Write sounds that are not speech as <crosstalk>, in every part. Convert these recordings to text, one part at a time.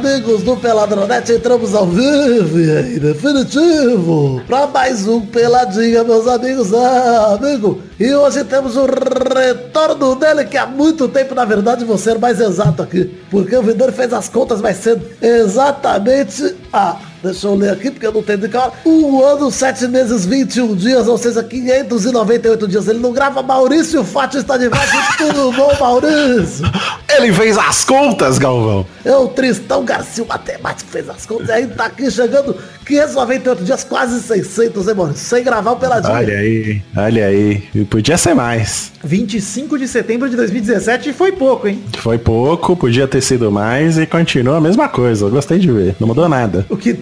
amigos do Peladronete, entramos ao vivo e definitivo para mais um Peladinha, meus amigos. Ah, amigo, e hoje temos o retorno dele, que há muito tempo, na verdade, vou ser mais exato aqui, porque o Vidor fez as contas mais cedo. Exatamente a Deixa eu ler aqui porque eu não tenho de cara. Um ano, sete meses, 21 dias, ou seja, 598 dias. Ele não grava. Maurício Fátio está de volta. <laughs> Tudo bom, Maurício? Ele fez as contas, Galvão. É o Tristão Garcia, o matemático, fez as contas. E aí tá aqui chegando 598 dias, quase 600, hein, Maurício? Sem gravar o Peladinho. Olha aí, olha aí. Podia ser mais. 25 de setembro de 2017 foi pouco, hein? Foi pouco, podia ter sido mais e continua a mesma coisa. Eu gostei de ver. Não mudou nada. O que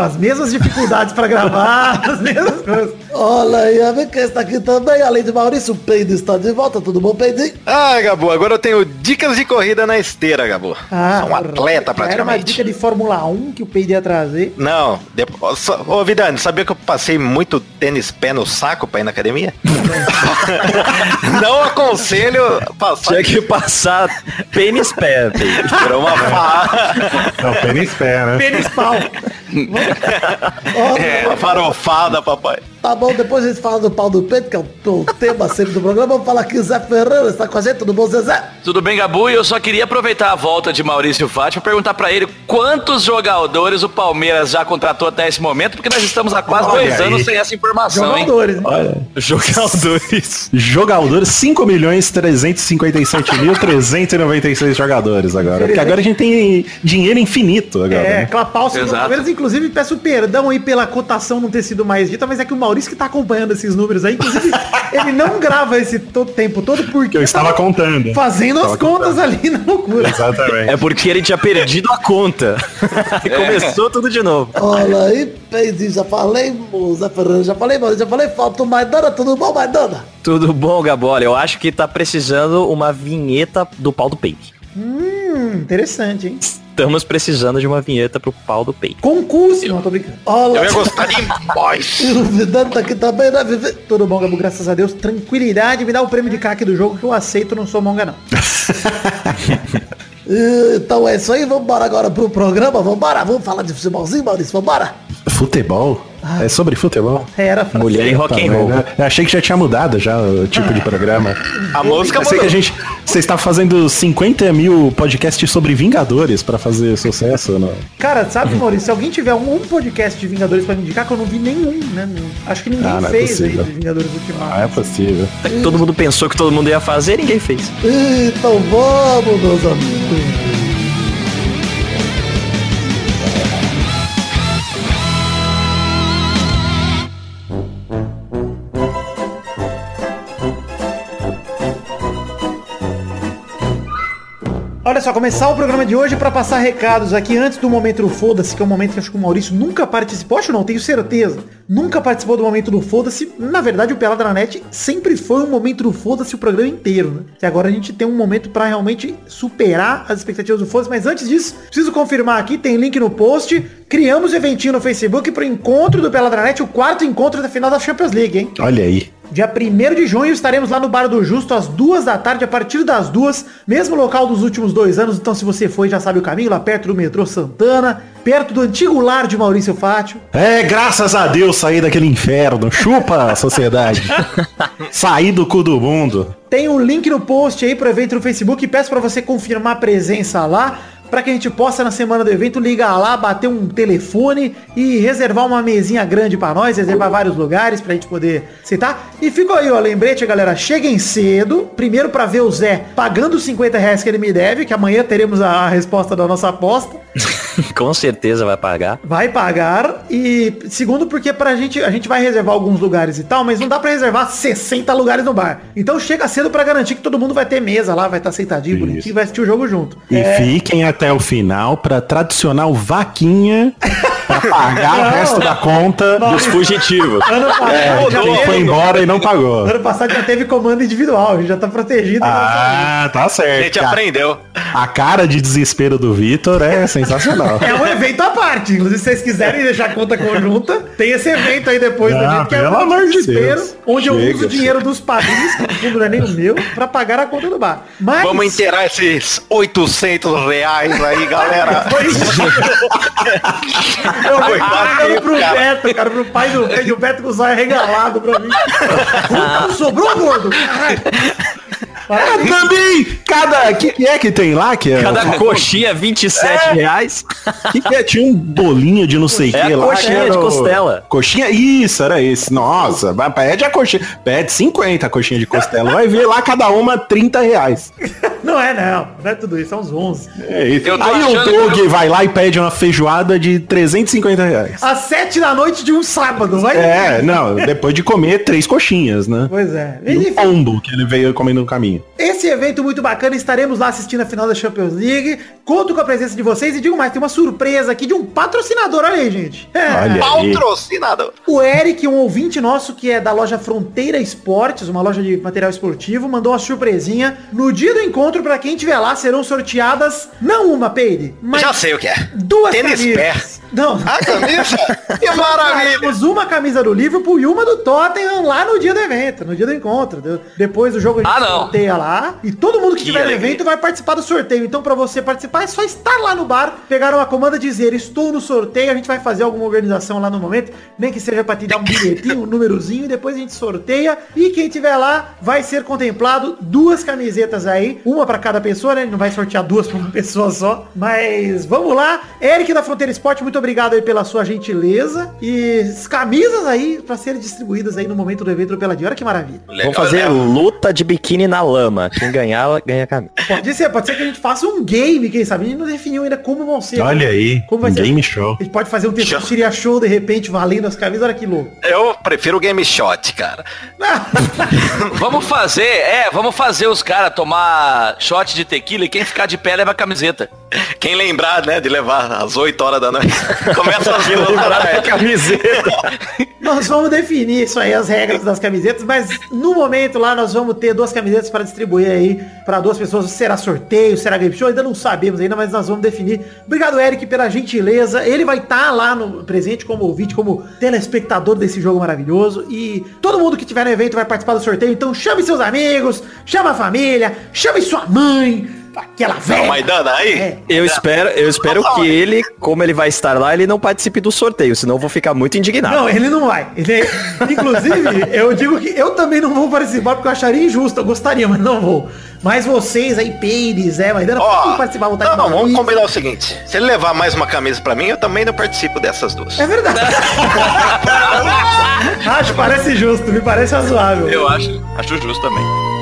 as mesmas dificuldades para gravar, as mesmas coisas. Olha aí, a quem está aqui também, além de Maurício, o Peido está de volta, tudo bom, Peidinho? Ah, Gabu, agora eu tenho dicas de corrida na esteira, Gabu. Ah, Sou um atleta praticamente. Era uma dica de Fórmula 1 que o Peido ia trazer. Não, depois, ô Vidani, sabia que eu passei muito tênis pé no saco para ir na academia? <laughs> Não aconselho passar. Tinha que passar pênis pé, Virou uma farra. Não, pênis pé, né? Pênis pau. <laughs> é, farofada, papai. Tá bom, depois a gente fala do pau do peito, que é o, o tema <laughs> sempre do programa. Vamos falar aqui, Zé Ferreira está com a gente, tudo bom, Zezé? Tudo bem, Gabu? E eu só queria aproveitar a volta de Maurício Fátio para perguntar para ele quantos jogadores o Palmeiras já contratou até esse momento, porque nós estamos há quase Olha dois aí. anos sem essa informação, jogadores, hein? Olha, jogadores. jogadores, 5 milhões 357 mil 396 jogadores agora. Porque agora a gente tem dinheiro infinito agora. É, né? Clapaucio do Palmeiras, inclusive, peço perdão aí pela cotação não ter sido mais dita, mas é que o Maurício Maurício que tá acompanhando esses números aí. Inclusive, ele não grava esse todo, tempo todo porque. Eu estava contando. Fazendo as contas contando. ali na loucura. Exatamente. É porque ele tinha perdido a conta. e <laughs> é. começou tudo de novo. Olha aí, Peide, já falei, Zé Fernando, já falei, Maurício, já falei, falta o Maidana, tudo bom, Maidana? Tudo bom, Gabola. Eu acho que tá precisando uma vinheta do pau do peito. Hum, interessante, hein? Estamos precisando de uma vinheta pro pau do peito. Concurso! Eu, não, tô brincando. Olá. Eu ia gostar <laughs> demais. Duvidando tá aqui também, né? Tudo bom, Gabu? Graças a Deus. Tranquilidade. Me dá o prêmio de craque do jogo que eu aceito, não sou monga, não. <laughs> então é isso aí. Vamos embora agora pro programa. Vamos embora. Vamos falar de futebolzinho, Maurício. Vamos embora. Futebol? Ah, é sobre futebol? Era Mulher e rock and roll. Eu achei que já tinha mudado já o tipo de programa. A música mudou. que a gente. Você está fazendo 50 mil podcasts sobre Vingadores para fazer sucesso, não? Cara, sabe, Maurício, se alguém tiver um, um podcast de Vingadores para me indicar, que eu não vi nenhum, né? Acho que ninguém ah, é fez é aí de Vingadores Ultimato. Ah, é possível. Todo mundo pensou que todo mundo ia fazer e ninguém fez. Então vamos, meus amigos. Olha só, começar o programa de hoje para passar recados aqui antes do momento do Foda-se, que é um momento que acho que o Maurício nunca participou, acho não, tenho certeza. Nunca participou do momento do Foda-se. Na verdade, o Pelada na Net sempre foi um momento do Foda-se o programa inteiro, né? E agora a gente tem um momento para realmente superar as expectativas do Foda-se. Mas antes disso, preciso confirmar aqui, tem link no post. Criamos eventinho no Facebook pro encontro do Pelada na Net, o quarto encontro da final da Champions League, hein? Olha aí. Dia 1 de junho estaremos lá no Bar do Justo às duas da tarde, a partir das duas, mesmo local dos últimos dois anos, então se você foi já sabe o caminho, lá perto do metrô Santana, perto do antigo lar de Maurício Fátio. É, graças a Deus saí daquele inferno, chupa a sociedade. <laughs> saí do cu do mundo. Tem um link no post aí pro evento no Facebook, peço para você confirmar a presença lá para que a gente possa na semana do evento ligar lá, bater um telefone e reservar uma mesinha grande para nós, reservar vários lugares pra gente poder sentar. E ficou aí, ó, lembrete, galera, cheguem cedo, primeiro para ver o Zé pagando os 50 reais que ele me deve, que amanhã teremos a resposta da nossa aposta. <laughs> Com certeza vai pagar. Vai pagar e segundo porque pra gente, a gente vai reservar alguns lugares e tal, mas não dá para reservar 60 lugares no bar. Então chega cedo para garantir que todo mundo vai ter mesa lá, vai estar tá sentadinho, Isso. bonitinho, vai assistir o jogo junto. E é... fiquem até o final pra tradicional vaquinha <laughs> pra pagar o resto da conta Dos fugitivos. Ano passado, é, já quem foi embora e não pagou. ano passado já teve comando individual, a gente já tá protegido. Ah, tá A certo. gente cara. aprendeu. A cara de desespero do Vitor é sensacional. É um evento à parte. Inclusive, se vocês quiserem deixar a conta conjunta, tem esse evento aí depois Ah, evento, que é pelo um amor de desespero, Deus. onde eu Chega. uso o dinheiro dos padrinhos, que no fundo não é nem o meu, pra pagar a conta do bar. Mas... Vamos inteirar esses 800 reais aí, galera. <laughs> Eu vou dele, pro cara. Beto, cara, pro pai do Beto, o Beto com o zóio regalado pra mim. <laughs> Puta, sobrou, gordo? Caralho. Parabéns. Também, cada. O que, que é que tem lá? Que é, Cada coxinha 27 reais. que, que é? Tinha um bolinho de não sei o É que a lá. coxinha que de o- costela. Coxinha, isso, era esse. Nossa, vai, pede a coxinha. Pede 50 a coxinha de costela. Vai ver lá cada uma 30 reais. Não é, não. Não é tudo isso, é uns 11. É isso. Eu tô Aí o Doug eu- vai lá e pede uma feijoada de 350 reais. Às 7 da noite de um sábado, vai? É, não, depois de comer três coxinhas, né? Pois é. E um pombo que ele veio comendo no caminho. Esse evento muito bacana, estaremos lá assistindo a final da Champions League. Conto com a presença de vocês e digo mais, tem uma surpresa aqui de um patrocinador, olha aí, gente. É, <laughs> Olha aí. Patrocinador. O Eric, um ouvinte nosso que é da loja Fronteira Esportes, uma loja de material esportivo, mandou uma surpresinha. No dia do encontro, pra quem estiver lá, serão sorteadas, não uma, Peide, mas Já sei o que é. duas Tênis camisas. Não, A camisa? <laughs> Que maravilha. Temos uma camisa do Liverpool e uma do Tottenham lá no dia do evento, no dia do encontro. Depois do jogo a gente Ah, não. sorteia lá. E todo mundo que Que estiver no alegria. evento vai participar do sorteio. Então, pra você participar, é só estar lá no bar, pegar uma comanda e dizer, estou no sorteio. A gente vai fazer alguma organização lá no momento, nem que seja pra te dar um bilhetinho, um númerozinho, e depois a gente sorteia. E quem tiver lá vai ser contemplado duas camisetas aí, uma pra cada pessoa, né? A gente não vai sortear duas pra uma pessoa só. Mas vamos lá. Eric da Fronteira Esporte, muito obrigado aí pela sua gentileza. E camisas aí pra serem distribuídas aí no momento do evento do Peladinho. Olha que maravilha. Vamos fazer luta de biquíni na lama. Quem ganhar, ganha a camisa. Pode ser, pode ser que a gente faça um game, quem sabe? A gente não definiu ainda como vão ser. Olha aí, Como vai ser? game show. A gente pode fazer um Testosterinha show de repente valendo as camisas. Olha que louco. Eu prefiro o Game Shot, cara. <laughs> Vamos fazer, é, vamos fazer os caras tomar shot de tequila e quem ficar de pé leva a camiseta. Quem lembrar, né, de levar às 8 horas da noite. <laughs> Começa às 8 horas da noite. Camiseta. <laughs> Nós vamos definir isso aí, as regras das camisetas, mas no momento lá nós vamos ter duas camisetas para distribuir aí para duas pessoas. Será sorteio, será game show, ainda não sabemos ainda, mas nós vamos definir. Obrigado, Eric, pela gentileza. Ele vai estar lá no presente como ouvinte, como telespectador desse jogo maravilhoso. E todo mundo que tiver no evento vai participar do sorteio. Então chame seus amigos, chama a família, chame sua mãe, aquela Tá velha. Maidana aí? É. Eu espero, eu espero que ele, como ele vai estar lá, ele não participe do sorteio, senão eu vou ficar muito indignado. Não, ele não vai. Ele, <laughs> inclusive, eu digo que eu também não vou participar porque eu acharia injusto. Eu gostaria, mas não vou. Mas vocês aí, Pires, é, ainda Ó, podem participar. vontade não, não, mandar vamos isso. combinar o seguinte. Se ele levar mais uma camisa pra mim, eu também não participo dessas duas. É verdade. <laughs> Acho, parece justo, me parece razoável. Eu acho, acho justo também.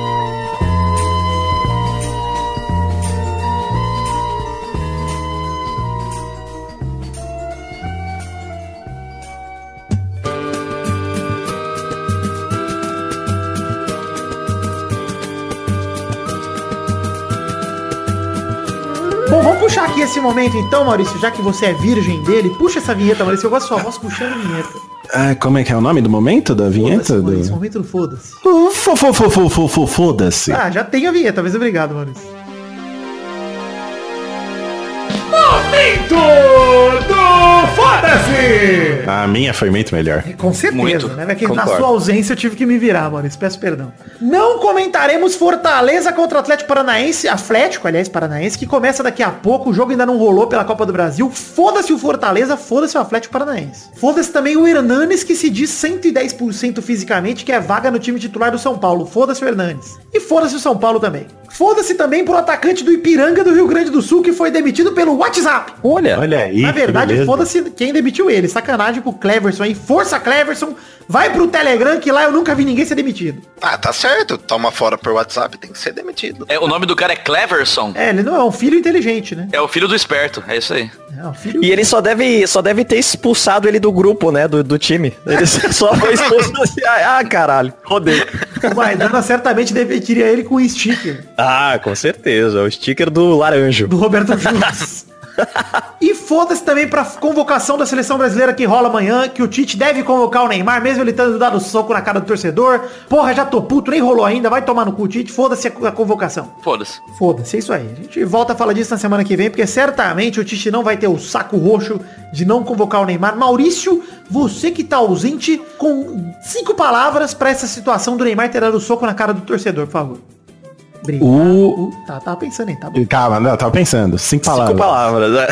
Momento então, Maurício, já que você é virgem dele. Puxa essa vinheta, Maurício. Eu gosto da sua voz puxando a vinheta. Ah, como é que é o nome do momento da vinheta? Foda-se, Maurício, Do... momento do foda-se. Fo- fo- fo- fo- fo- fo- Foda-se. Ah, já tem a vinheta, mas obrigado, Maurício. Momento do foda-se! A minha foi muito melhor. Com certeza, Muito. né? Que na sua ausência eu tive que me virar, Maurício. Peço perdão. Não comentaremos Fortaleza contra o Atlético Paranaense, Atlético, aliás, Paranaense, que começa daqui a pouco. O jogo ainda não rolou pela Copa do Brasil. Foda-se o Fortaleza, foda-se o Atlético Paranaense. Foda-se também o Hernanes, que se diz 110% fisicamente, que é vaga no time titular do São Paulo. Foda-se o Hernanes. E foda-se o São Paulo também. Foda-se também pro atacante do Ipiranga do Rio Grande do Sul, que foi demitido pelo WhatsApp. Olha, Olha aí. Na que verdade, foda-se quem demitiu ele. Sacanagem pro Cleverson aí. Força, Cleverson. Vai pro Telegram, que lá eu nunca vi ninguém ser demitido. Ah, tá certo. Toma fora por WhatsApp, tem que ser demitido. É, o nome do cara é Cleverson. É, ele não é um filho inteligente, né? É o filho do esperto, é isso aí. É um filho... E ele só deve, só deve ter expulsado ele do grupo, né? Do, do time. Ele <laughs> só foi expulso assim. Ah, caralho. Rodei. <laughs> O Maidana certamente demitiria ele com um sticker Ah, com certeza. O sticker do laranjo. do Roberto Juros. <laughs> E foda-se também pra convocação da seleção brasileira que rola amanhã, que o Tite deve convocar o Neymar, mesmo ele tendo dado soco na cara do torcedor. Porra, já tô puto, nem rolou ainda, vai tomar no cu, Tite, foda-se a, a convocação. Foda-se. Foda-se, é isso aí. A gente volta a falar disso na semana que vem, porque certamente o Tite não vai ter o saco roxo de não convocar o Neymar. Maurício, você que tá ausente, com cinco palavras pra essa situação do Neymar ter dado soco na cara do torcedor, por favor. Obrigado. O- Tá, tava pensando aí, tá bom. Calma, não, eu tava pensando. Cinco palavras. Cinco palavras. né?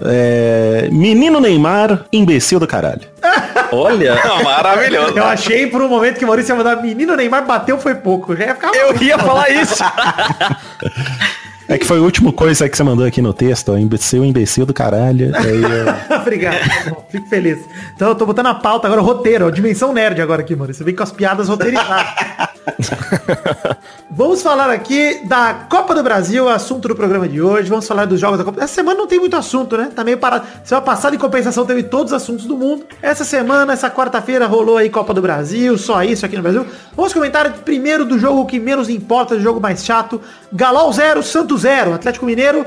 <laughs> É, menino Neymar, imbecil do caralho. Olha, <laughs> Maravilhoso. Eu achei por um momento que o Maurício ia mandar menino Neymar bateu foi pouco. Já ia ficar eu ia falar isso. É que foi a última coisa que você mandou aqui no texto, ó, imbecil, imbecil do caralho. <laughs> Aí, eu- Obrigado, tá bom, fico feliz. Então eu tô botando a pauta agora, roteiro, ó, dimensão nerd agora aqui, mano. Você vem com as piadas roteirizadas. <laughs> Vamos falar aqui da Copa do Brasil, assunto do programa de hoje. Vamos falar dos jogos da Copa. Essa semana não tem muito assunto, né? Tá meio parado. Semana passada, em compensação, teve todos os assuntos do mundo. Essa semana, essa quarta-feira, rolou aí Copa do Brasil, só isso aqui no Brasil. Vamos comentar primeiro do jogo que menos importa, do jogo mais chato. Galol 0, Santos 0. Atlético Mineiro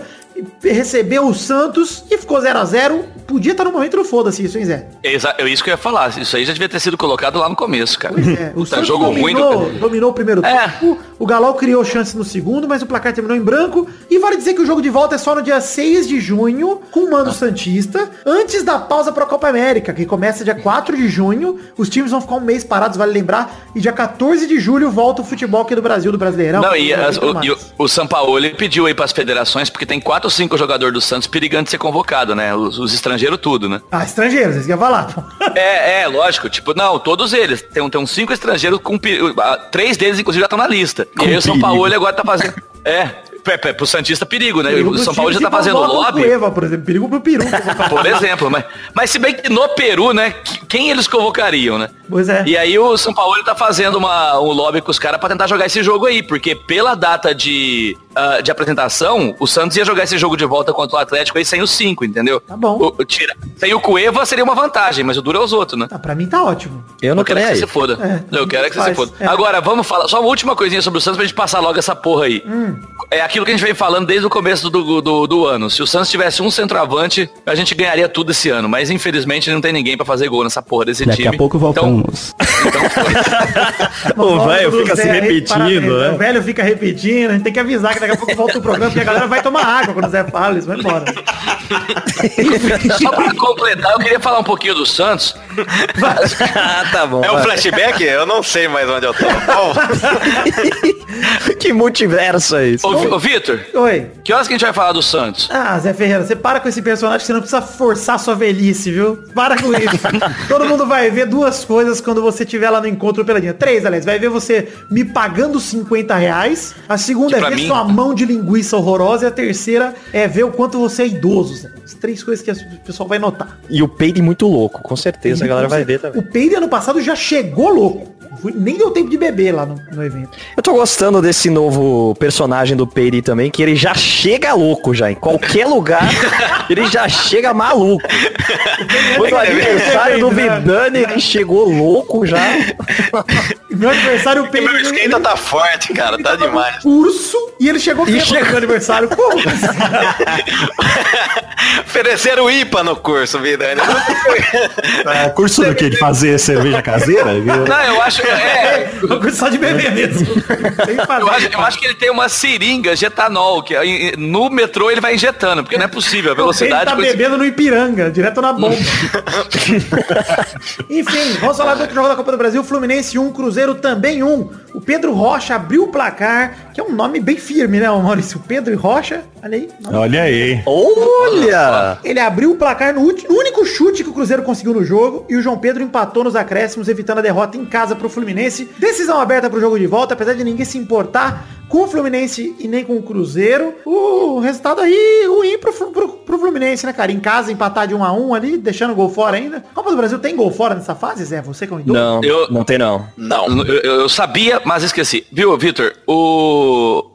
recebeu o Santos e ficou 0 a 0 Podia estar no momento do foda-se isso, hein, Zé? Exa- É isso que eu ia falar. Isso aí já devia ter sido colocado lá no começo, cara. Pois é, o Puta, Santos jogo ruim dominou, do... dominou o primeiro É. tempo, o Galol criou chance no segundo, mas o placar terminou em branco. E vale dizer que o jogo de volta é só no dia 6 de junho, com o Mano Santista, antes da pausa para a Copa América, que começa dia 4 de junho. Os times vão ficar um mês parados, vale lembrar. E dia 14 de julho volta o futebol aqui do Brasil, do Brasileirão. Não, e, as- o, e o, o Sampaoli pediu aí pras federações, porque tem quatro ou cinco jogadores do Santos perigando de ser convocado, né? Os, os estrangeiros tudo, né? Ah, estrangeiros, vocês querem falar. <laughs> É, é, lógico. Tipo, não, todos eles. Tem, tem uns cinco estrangeiros com peri- ah, Três deles, inclusive, já estão na lista. e aí o São perigo. Paulo agora tá fazendo. <laughs> É, é, pro Santista perigo, né? Perigo o São Paulo já tá fazendo lobby. Cueva, por exemplo, perigo pro Peru. Por exemplo, mas, mas se bem que no Peru, né, que- quem eles convocariam, né? Pois é. E aí o São Paulo tá fazendo uma, um lobby com os caras pra tentar jogar esse jogo aí, porque pela data de, ah, de apresentação, o Santos ia jogar esse jogo de volta contra o Atlético aí sem os cinco, entendeu? Tá bom. O, o tira, sem o Cueva seria uma vantagem, mas o duro é os outros, né? Ah, pra mim tá ótimo. Eu não Eu quero que você se foda. É, eu quero que você se foda. É. Agora, vamos falar. Só uma última coisinha sobre o Santos pra gente passar logo essa porra aí. Hum. É aquilo que a gente vem falando desde o começo do, do, do ano. Se o Santos tivesse um centroavante, a gente ganharia tudo esse ano. Mas infelizmente não tem ninguém pra fazer gol nessa porra desse Daqui time. a pouco voltamos. Então, então foi. O velho fica Zé se repetindo, parabéns, né? O velho fica repetindo, a gente tem que avisar que daqui a pouco volta o programa, porque a galera vai tomar água quando o Zé fala, eles vão embora. <laughs> Só pra completar, eu queria falar um pouquinho do Santos. <laughs> ah, tá bom. É um vai. flashback? Eu não sei mais onde eu tô. Bom, <laughs> que multiverso é isso? Ô Vitor, Oi. que horas que a gente vai falar do Santos? Ah, Zé Ferreira, você para com esse personagem que você não precisa forçar sua velhice, viu? Para com isso. <laughs> Todo mundo vai ver duas coisas quando você estiver lá no encontro peladinha. Três, aliás. Vai ver você me pagando 50 reais. A segunda Que é ver mim- sua mão de linguiça horrorosa. E a terceira é ver o quanto você é idoso, Zé. As três coisas que o pessoal vai notar. E o peide muito louco, com certeza a galera vai ver também. O Peide ano passado já chegou louco. Nem deu tempo de beber lá no, no evento. Eu tô gostando desse novo personagem do Peide também, que ele já chega louco já. Em qualquer lugar, <laughs> ele já chega maluco. Foi no aniversário do Né? Vidani, ele chegou louco já. <laughs> Meu aniversário, o Peide... meu esquenta tá forte, cara. Tá demais. Curso e ele chegou bêbado chegou- no aniversário. Como? <laughs> Ofereceram IPA no curso, vida. É, curso do que? De fazer cerveja caseira? Não, eu acho. É, coisa só de beber mesmo. Eu, acho, eu acho que ele tem uma seringa de etanol, que no metrô ele vai injetando, porque não é possível. A Ele velocidade. tá com esse- bebendo no Ipiranga, direto na bomba. <laughs> Enfim, vamos falar do outro jogo da Copa do Brasil. Fluminense 1, Cruzeiro também 1. O Pedro Rocha abriu o placar, que é um nome bem firme, né, Maurício? Pedro e Rocha, olha aí. Olha aí. Olha! Ele abriu o placar no, ulti- no único chute que o Cruzeiro conseguiu no jogo e o João Pedro empatou nos acréscimos, evitando a derrota em casa pro Fluminense. Decisão aberta pro jogo de volta, apesar de ninguém se importar com o Fluminense e nem com o Cruzeiro. O resultado aí ruim pro, pro, pro Fluminense, né, cara? Em casa, empatar de 1 a 1 ali, deixando o gol fora ainda. Copa do Brasil tem gol fora nessa fase, Zé? Você que é um idoso? Não, Eu- não tem não. Não, eu, eu- eu sabia, mas esqueci. Viu, Vitor? O,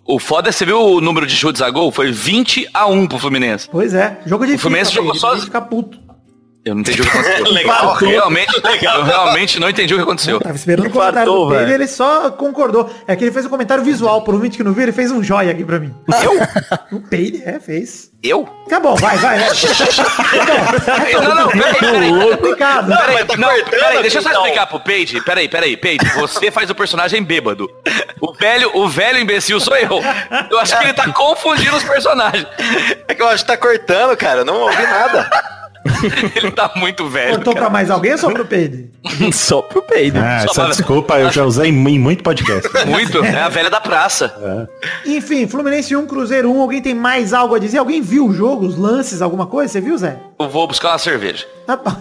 o foda é você viu o número de chutes a gol? Foi 20 a 1 pro Fluminense. Pois é, jogo de O Fluminense jogou só sozinho. ficar puto. Eu não entendi o que aconteceu. <laughs> Legal. Eu realmente, eu realmente não entendi o que aconteceu. Tava esperando o comentário do Pedro velho. e ele só concordou. É que ele fez um comentário visual, por um vídeo que não viu, ele fez um joia aqui pra mim. Eu? O <laughs> Peide, é, fez. Eu? Tá bom, vai, vai. <laughs> Tá bom. Não, não, peraí, peraí. Complicado. Peraí, mas tá não, peraí, deixa eu só então. explicar pro Paige. Peraí, peraí, Paige. Você faz o personagem bêbado. O velho, o velho imbecil sou eu. Eu acho que ele tá confundindo os personagens. É que eu acho que tá cortando, cara. Eu não ouvi nada. <laughs> Ele tá muito velho. Cortou cara. pra mais alguém ou só pro Peide? <laughs> Só pro peido. Ah, Só essa pra- desculpa eu já usei em em muito podcast. <laughs> Muito. É a velha da praça. Enfim, Fluminense 1, Cruzeiro 1. Alguém tem mais algo a dizer? Alguém viu o jogo, os lances, alguma coisa? Você viu, Zé? Eu vou buscar uma cerveja. Tá.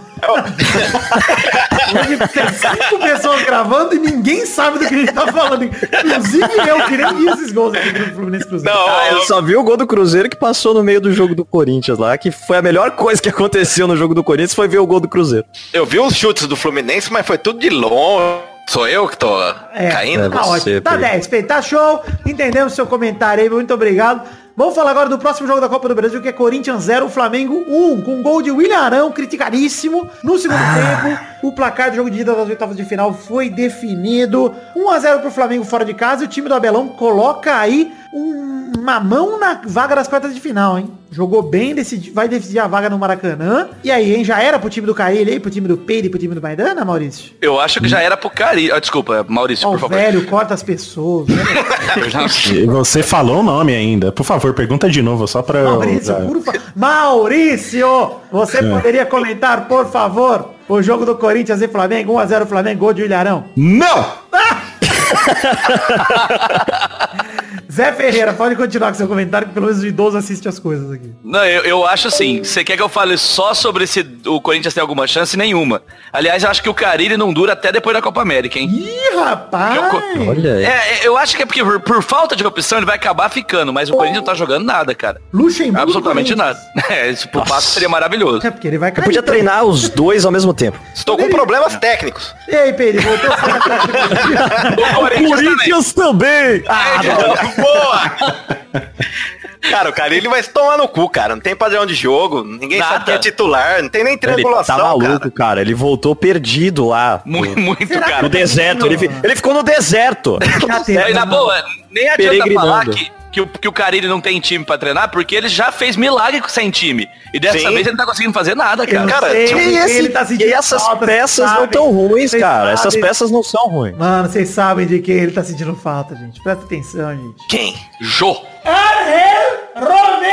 Hoje tem cinco pessoas gravando e ninguém sabe do que a gente tá falando. Inclusive eu, que nem vi esses gols aqui do Fluminense e Cruzeiro. Não, Ah, eu só vi o gol do Cruzeiro que passou no meio do jogo do Corinthians lá, que foi a melhor coisa que aconteceu no jogo do Corinthians, foi ver o gol do Cruzeiro. eu vi os chutes do Fluminense, mas foi tudo de longe. Sou eu que tô É, caindo? tá você, ótimo. Tá Pedro. 10, Pedro. Tá show. Entendemos seu comentário aí. Muito obrigado. Vamos falar agora do próximo jogo da Copa do Brasil, que é Corinthians 0, Flamengo 1, com gol de William Arão, criticadíssimo. No segundo tempo, o placar do jogo de ida das oitavas de final foi definido. 1 a 0 pro Flamengo fora de casa e o time do Abelão coloca aí um- uma mão na vaga das quartas de final, hein? Jogou bem, decidi, vai decidir a vaga no Maracanã. E aí, hein? Já era pro time do Caíli aí, pro time do Peide e pro time do Maidana, Maurício? Eu acho que já era pro Cari. Ah, desculpa, Maurício, Ó, por favor. velho corta as pessoas. Né? <laughs> Eu já- você falou o nome ainda. Por favor, pergunta de novo, só pra eu... Maurício, já- por favor. Maurício, você poderia comentar, por favor, o jogo do Corinthians e Flamengo, 1x0 Flamengo, gol de Ilharão. Não! <laughs> Zé Ferreira, pode continuar com seu comentário, que pelo menos o idoso assiste as coisas aqui. Não, eu, eu acho assim, você quer que eu fale só sobre se o Corinthians tem alguma chance? Nenhuma. Aliás, eu acho que o Carilli não dura até depois da Copa América, hein? Ih, rapaz! Eu- Olha aí. É, é, eu acho que é porque por, por falta de opção ele vai acabar ficando, mas o Corinthians não tá jogando nada, cara. Luxemburgo. Absolutamente nada. <laughs> É, isso pro passo seria maravilhoso. É porque ele vai Eu cair. podia também. treinar os dois ao mesmo tempo. Estou com problemas técnicos. E aí, Pedro, voltou? <laughs> O Corinthians também. também! Ah, Boa! <laughs> Cara, o cara ele vai se tomar no cu, cara. Não tem padrão de jogo, ninguém Nada. sabe quem é titular, não tem nem ele triangulação, tá maluco, cara. cara. Ele voltou perdido lá. Muito, muito, cara. No deserto. Ele, ele ficou no deserto. Já teve, Aí, na boa, nem adianta falar que, que, o, que o Carilli não tem time pra treinar, porque ele já fez milagre sem time. E dessa Sim. vez ele não tá conseguindo fazer nada, cara. não Cara, sei E, esse- ele tá sentindo e essas falta, peças não tão ruins, Vocês cara. Essas peças não são ruins. Mano, vocês sabem de quem ele tá sentindo falta, gente. Presta atenção, gente. Quem? Jô. Ariel Romero!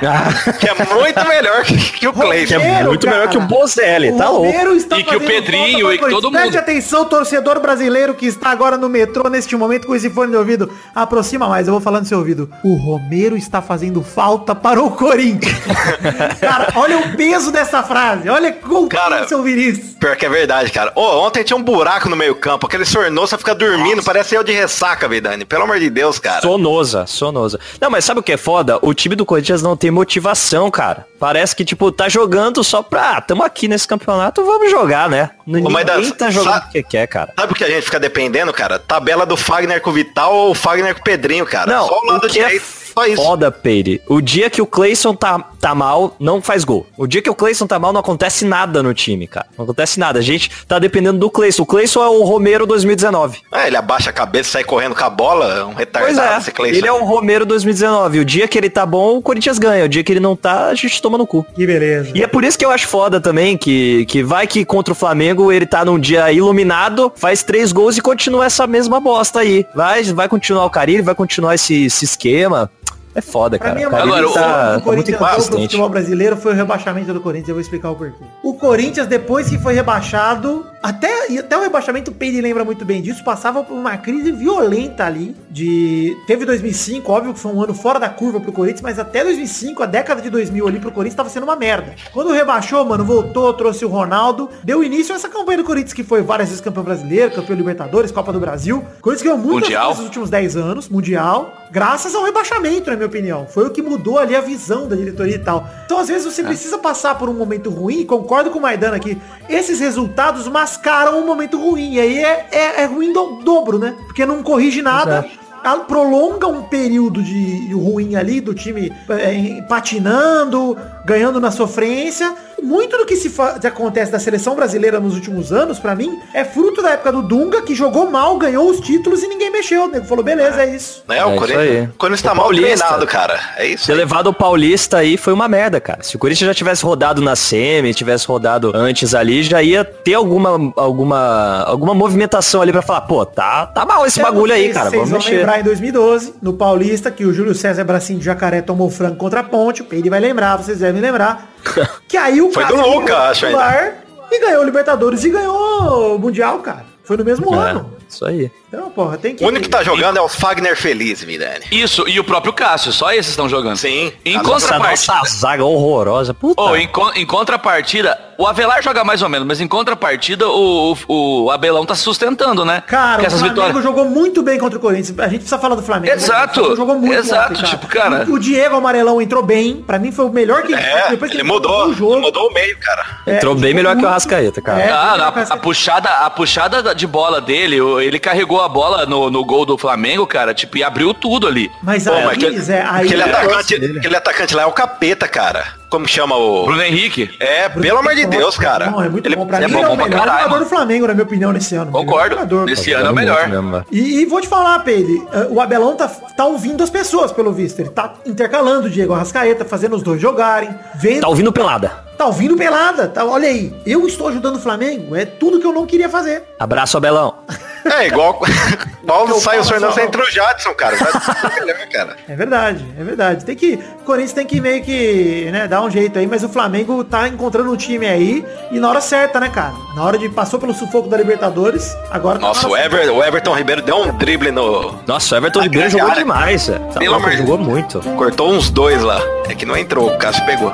<laughs> Que é <laughs> muito melhor que, que o Cleiton. Que é muito cara. melhor que o Bozelli, tá louco. E que o Pedrinho e que todo mundo. Preste atenção, torcedor brasileiro que está agora no metrô neste momento com esse fone de ouvido. Aproxima mais, eu vou falando no seu ouvido. O Romero está fazendo falta para o Corinthians. <laughs> cara, olha o peso dessa frase. Olha como Cara, você ouvir isso. Pior que é verdade, cara. Ô, ontem tinha um buraco no meio campo, aquele sornou, você fica dormindo, parece eu de ressaca, Vidani. Pelo amor de Deus, cara. Sonosa, sonosa. Não, mas sabe o que é foda? O time do Corinthians não tem motivação, cara. Parece que, tipo, tá jogando só pra, ah, tamo aqui nesse campeonato, vamos jogar, né? Ninguém mas dá- tá jogando sabe- o que quer, cara. Sabe o que a gente fica dependendo, cara? Tabela do Fagner com o Vital ou o Fagner com o Pedrinho, cara. Não, só o lado o é direito, só isso. foda, Peire. O dia que o Clayson tá, tá mal, não faz gol. O dia que o Clayson tá mal, não acontece nada no time, cara. Não acontece nada. A gente tá dependendo do Clayson. O Clayson é o Romero 2019. É, ele abaixa a cabeça, sai correndo com a bola, é um retardado Pois é, esse Cleiton. ele é o Romero 2019. O dia que ele tá bom, o Corinthians ganha. O dia que ele não tá, a gente toma no cu. Que beleza. E é por isso que eu acho foda também, que, que vai que contra o Flamengo ele tá num dia iluminado, faz três gols e continua essa mesma bosta aí. Vai, vai continuar o Carilho, vai continuar esse, esse esquema. É foda, Pra cara. mim, a O maior Carille Agora, tá, o tá muito Corinthians deu pro inconsistente. futebol brasileiro foi o rebaixamento do Corinthians. Eu vou explicar o porquê. O Corinthians, depois que foi rebaixado, até, e até o rebaixamento, o Peide lembra muito bem disso, passava por uma crise violenta ali. De Teve 2005, óbvio que foi um ano fora da curva pro Corinthians, mas até 2005, a década de 2000 ali pro Corinthians tava sendo uma merda. Quando rebaixou, mano, voltou, trouxe o Ronaldo, deu início a essa campanha do Corinthians, que foi várias vezes campeão brasileiro, campeão Libertadores, Copa do Brasil. Corinthians ganhou muitas Mundial. coisas nos últimos 10 anos, Mundial, graças ao rebaixamento, na minha opinião. Foi o que mudou ali a visão da diretoria e tal. Então, às vezes, você precisa passar por um momento ruim, concordo com o Maidana aqui, esses resultados mascaram um momento ruim, e aí é, é, é ruim do dobro, né? Porque não corrige nada. ela prolonga um período de ruim ali do time é, patinando, ganhando na sofrência muito do que se acontece da seleção brasileira nos últimos anos, pra mim, é fruto da época do Dunga, que jogou mal, ganhou os títulos e ninguém mexeu. O nego falou, beleza, é isso. Né? É o isso Corinthians, aí. o Corinthians tá O mal Paulista. treinado, cara. É isso. Ter levado o Paulista aí foi uma merda, cara. Se o Corinthians já tivesse rodado na semi, tivesse rodado antes ali, já ia ter alguma alguma alguma movimentação ali pra falar, pô, tá tá mal esse bagulho aí, cara. Vocês Vamos vão mexer. lembrar em 2012, no Paulista, que o Júlio César Bracinho de Jacaré tomou frango contra a ponte. O Peide vai lembrar, vocês devem lembrar. <laughs> Que aí o Foi cara do Luca, acho ainda. E ganhou Libertadores e ganhou o Mundial, cara. Foi no mesmo É, ano. Isso aí. Então, porra, tem que... O único que tá jogando é o Fagner Feliz, Vidani. Isso, e o próprio Cássio, só esses estão jogando. Sim. Em A Nossa, contrapartida. nossa zaga horrorosa. Puta. Ô, em, con- em contrapartida, o Avelar joga mais ou menos, mas em contrapartida, o, o, o Abelão tá se sustentando, né? Cara, Com o essas Flamengo vitórias. jogou muito bem contra o Corinthians. A gente precisa falar do Flamengo. Exato, O Flamengo jogou muito exato, ontem, tipo, cara. O, o Diego Amarelão entrou bem. Pra mim foi o melhor que É, depois que ele mudou, o jogo. ele mudou o meio, cara. Entrou É, bem melhor que o muito- Arrascaeta, cara. É. Ah, ele a, a puxada, a puxada da- de bola dele, o- ele carregou a bola no, no gol do Flamengo, cara, tipo, e abriu tudo ali. Mas Pô, aí, mas aquele, aquele, é atacante, dele. aquele atacante lá é o capeta, cara. Como chama o. Bruno Henrique. É, pelo amor de Deus, cara. Não, é muito Ele- bom. Pra é mim, bom, ele é o melhor caralho, jogador mano. do Flamengo, na minha opinião, nesse ano. Concordo. Melhor jogador, Nesse ano é o melhor. mesmo, mano. E, e vou te falar, Pedro, eh, o Abelão tá, tá ouvindo as pessoas, pelo visto. Ele tá intercalando o Diego Arrascaeta, fazendo os dois jogarem, vendo. Tá ouvindo pelada. Tá ouvindo pelada. Tá, olha aí, eu estou ajudando o Flamengo. É tudo que eu não queria fazer. Abraço, Abelão. É igual. <laughs> igual Eu sai o Fernando entra o Jadson, cara. Vai <laughs> ser melhor, cara. É verdade, é verdade. Tem que. O Corinthians tem que meio que, né, dar um jeito aí, mas o Flamengo tá encontrando um time aí e na hora certa, né, cara? Na hora de. Passou pelo sufoco da Libertadores, agora tá Nossa, na o, Ever, o Everton Ribeiro deu um drible no. Nossa, o Everton Ribeiro jogou área. demais, velho. Tá Pelo amor jogou muito. Cortou uns dois lá. É que não entrou, o Cássio pegou.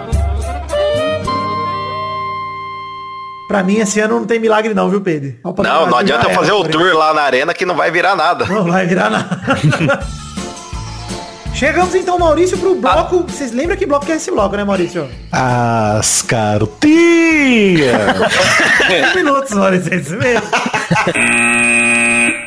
Pra mim, esse ano não tem milagre não, viu, Pedro? Não, não adianta já era, fazer o tour lá na arena que não vai virar nada. Não vai virar nada. <laughs> Chegamos então, Maurício, pro bloco. Vocês lembram que bloco que é esse bloco, né, Maurício? As cartinhas. 5 <laughs> minutos, Maurício, é isso mesmo.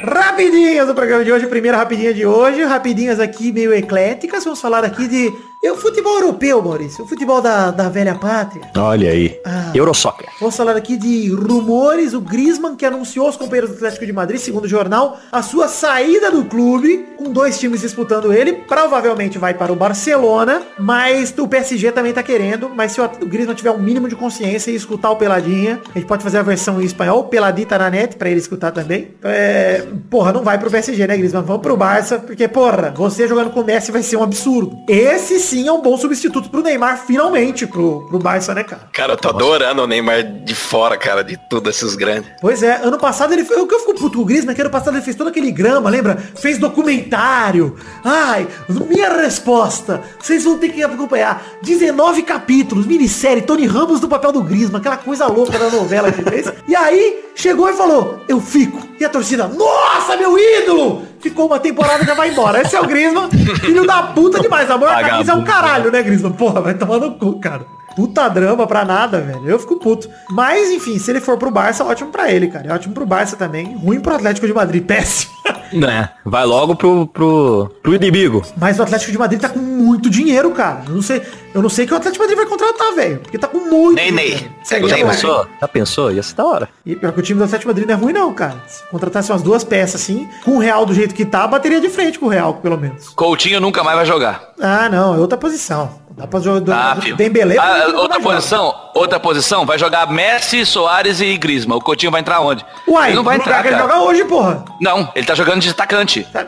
Rapidinhas do programa de hoje, primeira rapidinha de hoje, rapidinhas aqui meio ecléticas, vamos falar aqui de é o futebol europeu, Maurício, o futebol da, da velha pátria. Olha aí. Ah, Eurosoccer. Vamos falar aqui de rumores, o Griezmann que anunciou aos companheiros do Atlético de Madrid, segundo o jornal, a sua saída do clube, com dois times disputando ele, provavelmente vai para o Barcelona, mas o PSG também tá querendo, mas se o o Griezmann tiver um mínimo de consciência e escutar o Peladinha, a gente pode fazer a versão em espanhol, Peladita na net, pra ele escutar também. É, porra, não vai pro PSG, né, Griezmann? Vamos pro Barça, porque, porra, você jogando com o Messi vai ser um absurdo. Esse sim é um bom substituto pro Neymar, finalmente, pro, pro Barça, né, cara? Cara, eu tô adorando o Neymar de fora, cara, de tudo esses grandes. Pois é, ano passado ele foi. O que eu fico puto com o Griezmann, que ano passado ele fez todo aquele grama, lembra? Fez documentário. Ai, minha resposta. Vocês vão ter que acompanhar. 19 capítulos, minissérie, Tony Ramos do papel do Griezmann, aquela coisa louca da novela que fez. E aí, chegou e falou, eu fico. E a torcida, nossa, meu ídolo! Ficou uma temporada e já vai embora. Esse é o Griezmann, filho da puta demais. Amor à camisa é um caralho, né, Griezmann? Porra, vai tomar no cu, cara. Puta drama pra nada, velho. Eu fico puto. Mas, enfim, se ele for pro Barça, ótimo pra ele, cara. É ótimo pro Barça também. Ruim pro Atlético de Madrid, <laughs> péssimo. Né? Vai logo pro, pro, pro inimigo. Mas o Atlético de Madrid tá com muito dinheiro, cara. Eu não sei, eu não sei que o Atlético de Madrid vai contratar, velho. Porque tá com muito Nem, nem. bom. Pensou? Já pensou? Ia ser da hora. E pior que o time do Atlético de Madrid não é ruim não, cara. Se contratasse umas duas peças assim, com o Real do jeito que tá, bateria de frente com o Real, pelo menos. Coutinho nunca mais vai jogar. Ah, não, é outra posição. Dá pra jogar Ah. Dembélé. Ah, outra posição, outra posição, vai jogar Messi, Soares e Griezmann. O Coutinho vai entrar onde? Uai, ele não vai entrar, que ele cara. joga hoje, porra. Não, ele tá jogando de atacante. Tá-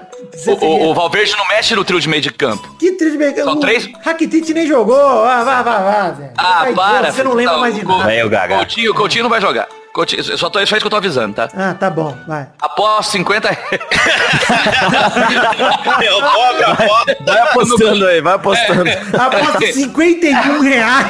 O, o, o Valverde não mexe no trio de meio de campo. Que trilho de meio São o três? Rakitic nem jogou. Ah, vá, vá, vá. Ah, Vai, para. Você não lembra Não, mais de o nada. O Gaga. Coutinho, Coutinho não vai jogar. Coutinho, só, tô, só isso que eu tô avisando, tá? Ah, tá bom, vai. Após 50 <laughs> Eu pobre, a foto. Vai apostando aí, vai apostando. Aposta 51 reais.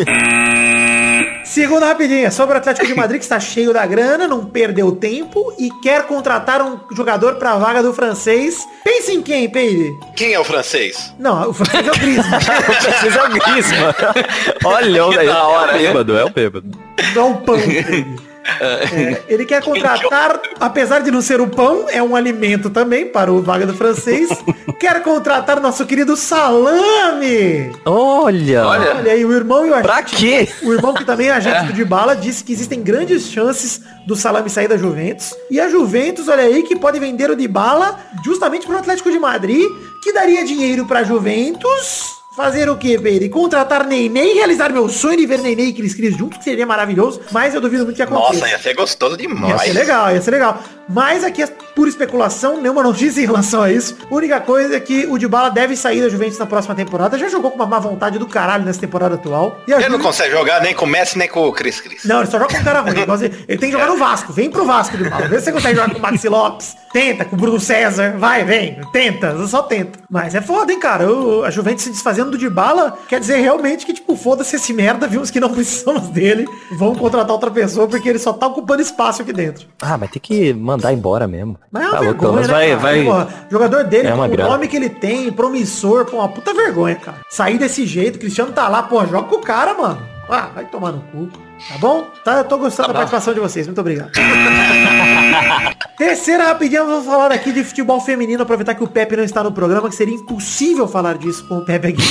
<laughs> Segunda rapidinha, sobre o Atlético de Madrid, que está cheio da grana, não perdeu tempo e quer contratar um jogador para a vaga do francês. Pense em quem, Peide? Quem é o francês? Não, o francês é o Griezmann. <laughs> Vocês é o Griezmann. <laughs> Olha, olha, da hora, é o bêbado, é o bêbado. Não o pão. <laughs> É, ele quer <laughs> contratar, apesar de não ser o pão, é um alimento também para o vaga do francês. <laughs> quer contratar nosso querido Salame. Olha. Olha. Olha aí, o irmão e o Pra agente- quê? O irmão que também é <laughs> agente do Dybala disse que existem grandes chances do Salame sair da Juventus. E a Juventus, olha aí, que pode vender o Dybala justamente para o Atlético de Madrid, que daria dinheiro para a Juventus. Fazer o quê, Peire? Contratar Nenê e realizar meu sonho de ver Nenê e Cris Cris juntos, que seria maravilhoso, mas eu duvido muito que aconteça. Nossa, ia ser gostoso Ia demais. ser legal, ia ser legal. Mas aqui pura especulação, nenhuma notícia em relação a isso. A única coisa é que o Dybala deve sair da Juventus na próxima temporada. Já jogou com uma má vontade do caralho nessa temporada atual. E a Ele não Juve- consegue jogar nem com o Messi, nem com o Cris Cris. não, ele só joga com um cara ruim. Ele tem que jogar no Vasco. Vem pro Vasco, Dybala. Vê se você consegue jogar com o Maxi Lopes. Tenta, com o Bruno César. Vai, vem. Tenta, só tenta. Mas é foda, hein, cara. O- a Juventus se desfazendo do Dybala quer dizer realmente que, tipo, foda-se esse merda. Vimos que não <laughs> precisamos dele. Vamos contratar outra pessoa porque ele só tá ocupando espaço aqui dentro. Ah, mas tem que mandar embora mesmo. Mas é uma Tá vergonha, né, vai, vai. Porra, jogador dele, É com o nome que ele tem, promissor, pô, uma puta vergonha, cara. Sair desse jeito, Cristiano tá lá, pô, joga com o cara, mano. Ah, vai tomar no cu. Tá bom? Tá, eu tô gostando da participação de vocês. Muito obrigado. <laughs> Terceira rapidinha, vamos falar aqui de futebol feminino, aproveitar que o Pepe não está no programa, que seria impossível falar disso com o Pepe aqui.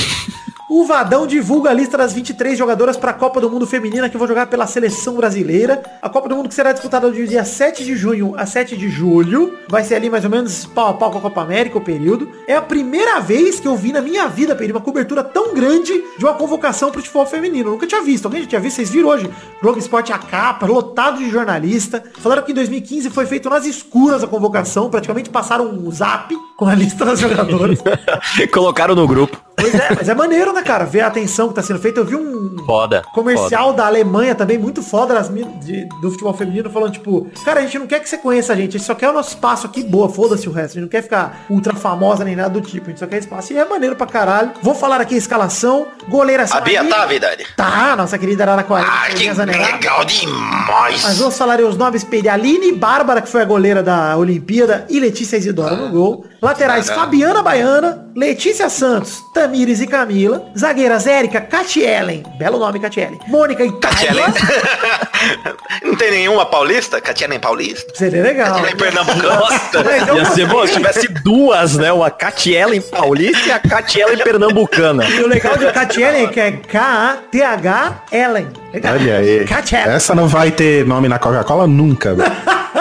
O Vadão divulga a lista das 23 jogadoras para a Copa do Mundo Feminina que vão jogar pela seleção brasileira. A Copa do Mundo que será disputada do dia 7 de junho a 7 de julho. Vai ser ali mais ou menos pau a pau com a Copa América, o período. É a primeira vez que eu vi na minha vida, Peri, uma cobertura tão grande de uma convocação para o futebol feminino. Nunca tinha visto. Alguém já tinha visto? Vocês viram hoje? Globo Esporte a capa, lotado de jornalista. Falaram que em 2015 foi feito nas escuras a convocação. Praticamente passaram um zap com a lista das jogadoras. <laughs> Colocaram no grupo. Pois é, mas é maneiro, né, cara? Ver a atenção que tá sendo feita. Eu vi um Foda. comercial da Alemanha também, muito foda das min- de- do futebol feminino, falando, tipo, cara, a gente não quer que você conheça a gente, a gente só quer o nosso espaço aqui, boa, foda-se o resto. A gente não quer ficar ultra famosa nem nada do tipo, a gente só quer espaço. E é maneiro pra caralho. Vou falar aqui a escalação. Goleira A Bia tá, Vidani? Tá, nossa querida Araraquara. Ah, que legal demais. Mas vamos falar os nomes, Pedro. Aline Bárbara, que foi a goleira da Olimpíada, e Letícia Isidora no gol. Laterais, Caramba. Fabiana Baiana, Letícia Santos, Tamires e Camila. Zagueiras, Érica, Catielen. Belo nome, Catielen. Mônica e Catielen. <laughs> Não tem nenhuma paulista? Catielen Paulista? Seria legal. Catielen Pernambucano? Mas eu- Ia ser bom se tivesse duas, né? Uma Catiela em Paulista e a Catiela em Pernambucana. E o legal de Catielen é que é K-A-T-H-Ellen. Olha aí. Catielen. Essa não vai ter nome na Coca-Cola nunca. velho. <laughs>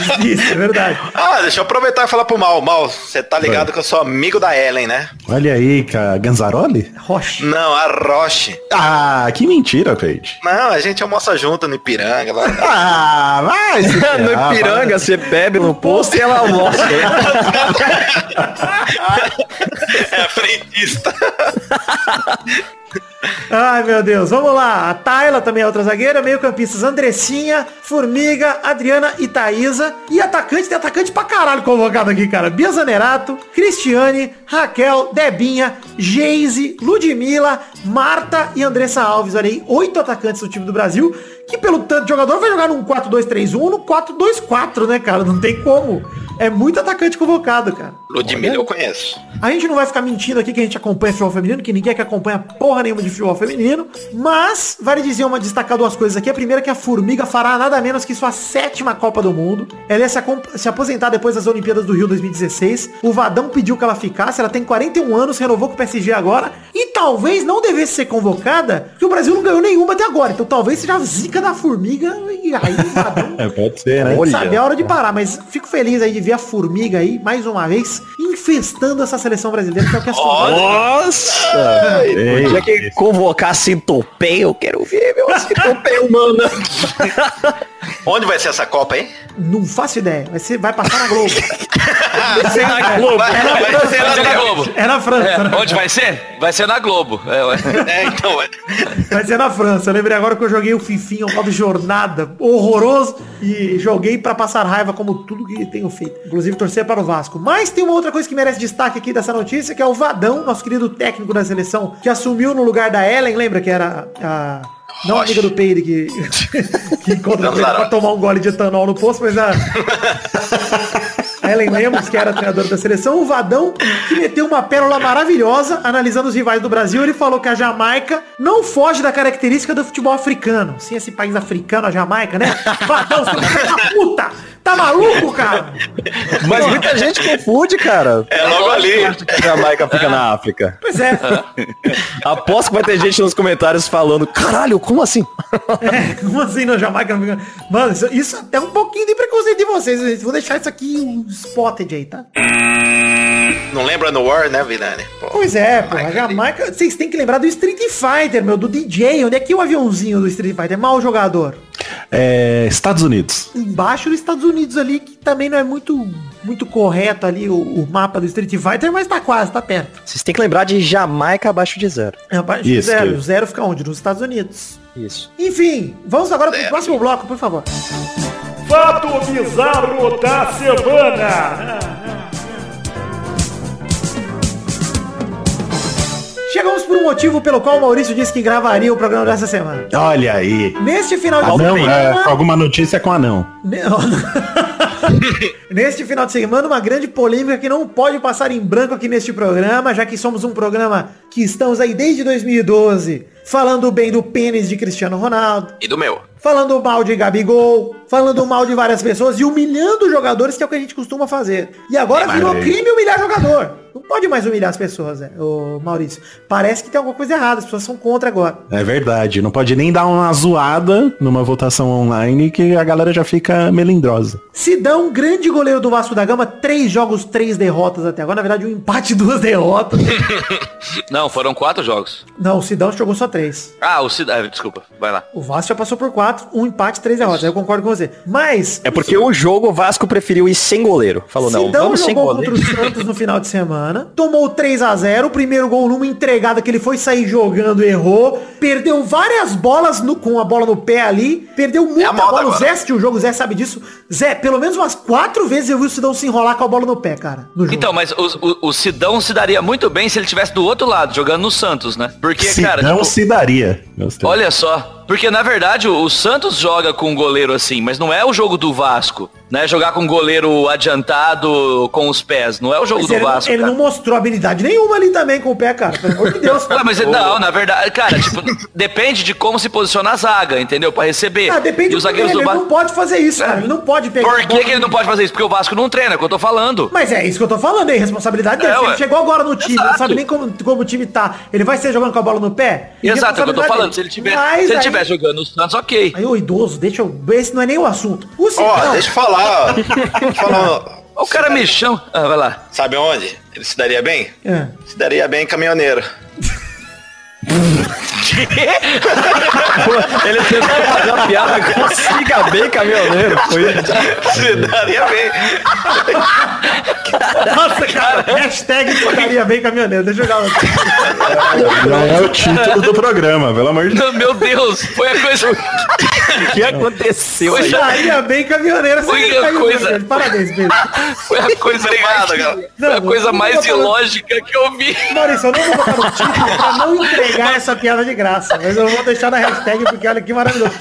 <laughs> Isso, é verdade. Ah, deixa eu aproveitar e falar pro Mal. Mal, você tá ligado que eu sou amigo da Ellen, né? Olha aí, cara. Ganzaroli? Roche. Não, a Roche. Ah, que mentira, Paige. Não, a gente almoça junto no Ipiranga lá. <laughs> Ah, vai! <laughs> ferrar, no vai. Ipiranga, você bebe no posto e ela almoça. É a frentista. Ai, meu Deus. Vamos lá. A Tayla também é outra zagueira. Meio campistas Andressinha, Formiga, Adriana e Thaísa. E atacante, tem atacante pra caralho convocado aqui, cara. Bia Zanerato, Cristiane, Raquel, Debinha, Geise, Ludmilla, Marta e Andressa Alves. Olha aí, oito atacantes do time do Brasil. Que pelo tanto de jogador vai jogar num 4-2-3-1 ou no 4-2-4, né, cara? Não tem como. É muito atacante convocado, cara. Ludmilla eu conheço. A gente não vai ficar mentindo aqui que a gente acompanha futebol feminino, que ninguém que acompanha porra nenhuma de futebol feminino. Mas, vale dizer uma, destacar duas coisas aqui. A primeira é que a Formiga fará nada menos que sua sétima Copa do Mundo. Ela ia se, se aposentar depois das Olimpíadas do Rio 2016. O Vadão pediu que ela ficasse. Ela tem 41 anos, renovou com o PSG agora. E talvez não devesse ser convocada, porque o Brasil não ganhou nenhuma até agora. Então talvez seja a zica da Formiga. E aí o Vadão <laughs> É, pode ser, né? Sabe, é hora de parar, mas fico feliz aí de ver a Formiga aí, mais uma vez, infestando essa seleção brasileira, que é o que assumiu. Nossa! Ei, Tinha que convocar centopeia, eu quero ver, meu centopeia humana. <laughs> Onde vai ser essa Copa, hein? Não faço ideia, vai, ser, vai passar na Globo. Vai ser na Globo. Vai, vai ser Vai ser na na Globo. É na França, É, né? onde vai ser? Vai ser na Globo. É. É, então, vai. vai ser na França. Eu lembrei agora que eu joguei o Fifinha, o modo jornada, horroroso, e joguei pra passar raiva como tudo que tenho feito. Inclusive torcer para o Vasco. Mas tem uma outra coisa que merece destaque aqui dessa notícia, que é o Vadão, nosso querido técnico da seleção, que assumiu no lugar da Ellen, lembra que era a... Não a Rocha. amiga do Peide que, <laughs> que encontra Não, ele pra tomar um gole de etanol no poço, mas a, <laughs> Ellen Lemos, que era treinador da seleção, o Vadão, que meteu uma pérola maravilhosa, analisando os rivais do Brasil, ele falou que a Jamaica não foge da característica do futebol africano. Sim, esse país africano, a Jamaica, né? Vadão, você tá puta! Tá maluco, cara? Mas muita gente confunde, cara. É logo ali. A Jamaica fica na África. Pois é. <laughs> Aposto que vai ter gente nos comentários falando, caralho, como assim? É, como assim na Jamaica? não fica- Mano, isso, isso é um pouquinho de preconceito de vocês. gente. Vou deixar isso aqui um spotted aí, tá? Não lembra no War, né, Vidani? Pô. Pois é, pô, a Jamaica, vocês têm que lembrar do Street Fighter, meu, do DJ. Onde é que é o aviãozinho do Street Fighter? Mal jogador. É, Estados Unidos. Embaixo dos Estados Unidos ali, que também não é muito, muito correto ali o, o mapa do Street Fighter, mas tá quase, tá perto. Vocês têm que lembrar de Jamaica abaixo de zero. É abaixo de zero. que- O zero fica onde? Nos Estados Unidos. Isso. Enfim, vamos agora pro próximo bloco, por favor. Fato bizarro da semana. Chegamos por um motivo pelo qual o Maurício disse que gravaria o programa dessa semana. Olha aí. Neste final de Anão, semana... é, alguma notícia com anão. Não. <laughs> neste final de semana, uma grande polêmica que não pode passar em branco aqui neste programa, já que somos um programa que estamos aí desde 2012, falando bem do pênis de Cristiano Ronaldo, E do meu. falando mal de Gabigol, falando mal de várias pessoas e humilhando jogadores, que é o que a gente costuma fazer. E agora virou aí- crime humilhar jogador. Não pode mais humilhar as pessoas, né, ô Maurício. Parece que tem alguma coisa errada, as pessoas são contra agora. É verdade. Não pode nem dar uma zoada numa votação online que a galera já fica melindrosa. Sidão, grande goleiro do Vasco da Gama, três jogos, três derrotas até agora. Na verdade, um empate, <laughs> duas derrotas. <laughs> Não, foram quatro jogos. Não, o Sidão jogou só três. Ah, o Cid... ah, desculpa, vai lá. O Vasco já passou por quatro, um empate, três derrotas. Aí eu concordo com você. Mas É porque o jogo o Vasco preferiu ir sem goleiro. Falou, não, Sidão vamos sem jogou contra goleiro. o Santos no final de semana, tomou 3 a 0 o primeiro gol numa entregada que ele foi sair jogando, errou, perdeu várias bolas no- com a bola no pé ali, perdeu muita a moda bola. O agora. Zé assistiu o jogo, o Zé sabe disso. Zé, pelo menos umas quatro vezes eu vi o Sidão se enrolar com a bola no pé, cara. no jogo. Então, mas o, o, o Sidão se daria muito bem se ele estivesse do outro lado, jogando no Santos, né? Porque, Se cara, não, tipo, se daria. Gostei. olha só. Porque, na verdade, o, o Santos joga com um goleiro assim, mas não é o jogo do Vasco, né? Jogar com um goleiro adiantado com os pés. Não é o jogo Mas do ele, não- Vasco. ele cara. não mostrou habilidade nenhuma ali também com o pé, cara. Pelo amor de Deus. Ué, <laughs> mas não, na verdade, cara, tipo, depende de como se posiciona a zaga, entendeu? Pra receber. Ah, depende e os do zagueiros dele, do ele não Vasco. pode fazer isso, cara. Ele não pode pegar. Por que, que ele não pode fazer isso? Porque o Vasco não treina, é o que eu tô falando. Mas é isso que eu tô falando, é responsabilidade dele. É, ele chegou agora no time, não Exato. sabe nem como, como o time tá. Ele vai ser jogando com a bola no pé? Exato, é o que eu tô falando. dele. Se ele tiver, Mas se ele aí- tiver jogando no Santos, ok. Aí o idoso, deixa eu. Esse não é nem o assunto. O Ó, Sidão, deixa eu falar. Deixa eu falar. <laughs> O cara me chama. Ah, vai lá. Sabe onde? Ele se daria bem? É. Se daria bem <laughs> <laughs> Ele tentou fazer uma piada com siga bem caminhoneiro. Foi Se daria bem. Nossa, cara, hashtag ficaria bem caminhoneiro. Deixa eu jogar. Não é o título do programa, pelo amor de Deus. Meu Deus, foi a coisa. o que aconteceu aí? Ficaria bem caminhoneiro. Você Foi caiu a bem, coisa-. Parabéns, Pedro. Foi a coisa mais, foi a coisa mais ilógica que eu vi. Maurício, eu não vou botar no título pra não entregar essa piada de graça. Mas eu vou deixar na hashtag porque olha que maravilhoso.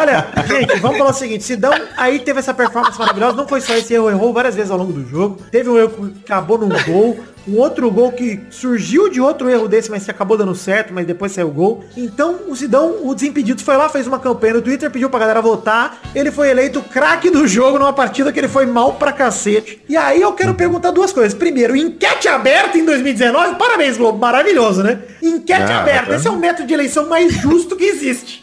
Olha, gente, vamos falar o seguinte. Sidão aí teve essa performance maravilhosa. Não foi só esse erro, errou várias vezes ao longo do jogo. Teve um erro que acabou num gol. Um outro gol que surgiu de outro erro desse, mas que acabou dando certo, mas depois saiu o gol. Então, o Sidão, o Desimpedidos, foi lá, fez uma campanha no Twitter, pediu pra galera votar. Ele foi eleito craque do jogo numa partida que ele foi mal pra cacete. E aí eu quero perguntar duas coisas. Primeiro, enquete aberta em 2019. Parabéns, Globo. Maravilhoso, né? Enquete Ah, aberta. tá. Esse é o método de eleição mais justo que existe.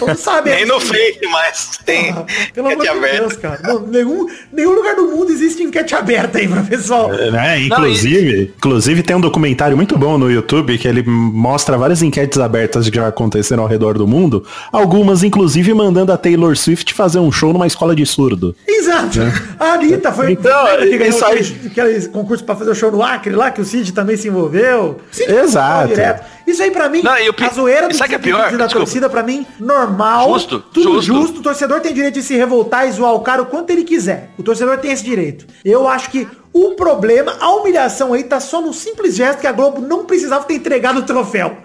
Vamos saber. Nem no fake, mas tem. Ah, Pelo amor enquete de aberta. Deus, cara. Não, nenhum, nenhum lugar do mundo existe enquete aberta aí pra pessoal. Né? Inclusive, inclusive tem um documentário muito bom no YouTube que ele mostra várias enquetes abertas que já aconteceram ao redor do mundo, algumas inclusive mandando a Taylor Swift fazer um show numa escola de surdo. Exato. A Anitta foi Então, que ganhou isso aí- aquele, aquele concurso pra fazer o show no Acre lá, que o Cid também se envolveu. Cid Exato. direto. Isso aí pra mim, Não, e pi- a zoeira do sabe que é pior? da Desculpa. torcida pra mim, normal. Justo, Tudo justo. justo. O torcedor tem direito de se revoltar e zoar o cara o quanto ele quiser. O torcedor tem esse direito. Eu acho que o problema, a humilhação aí tá só no simples gesto que a Globo não precisava ter entregado o troféu.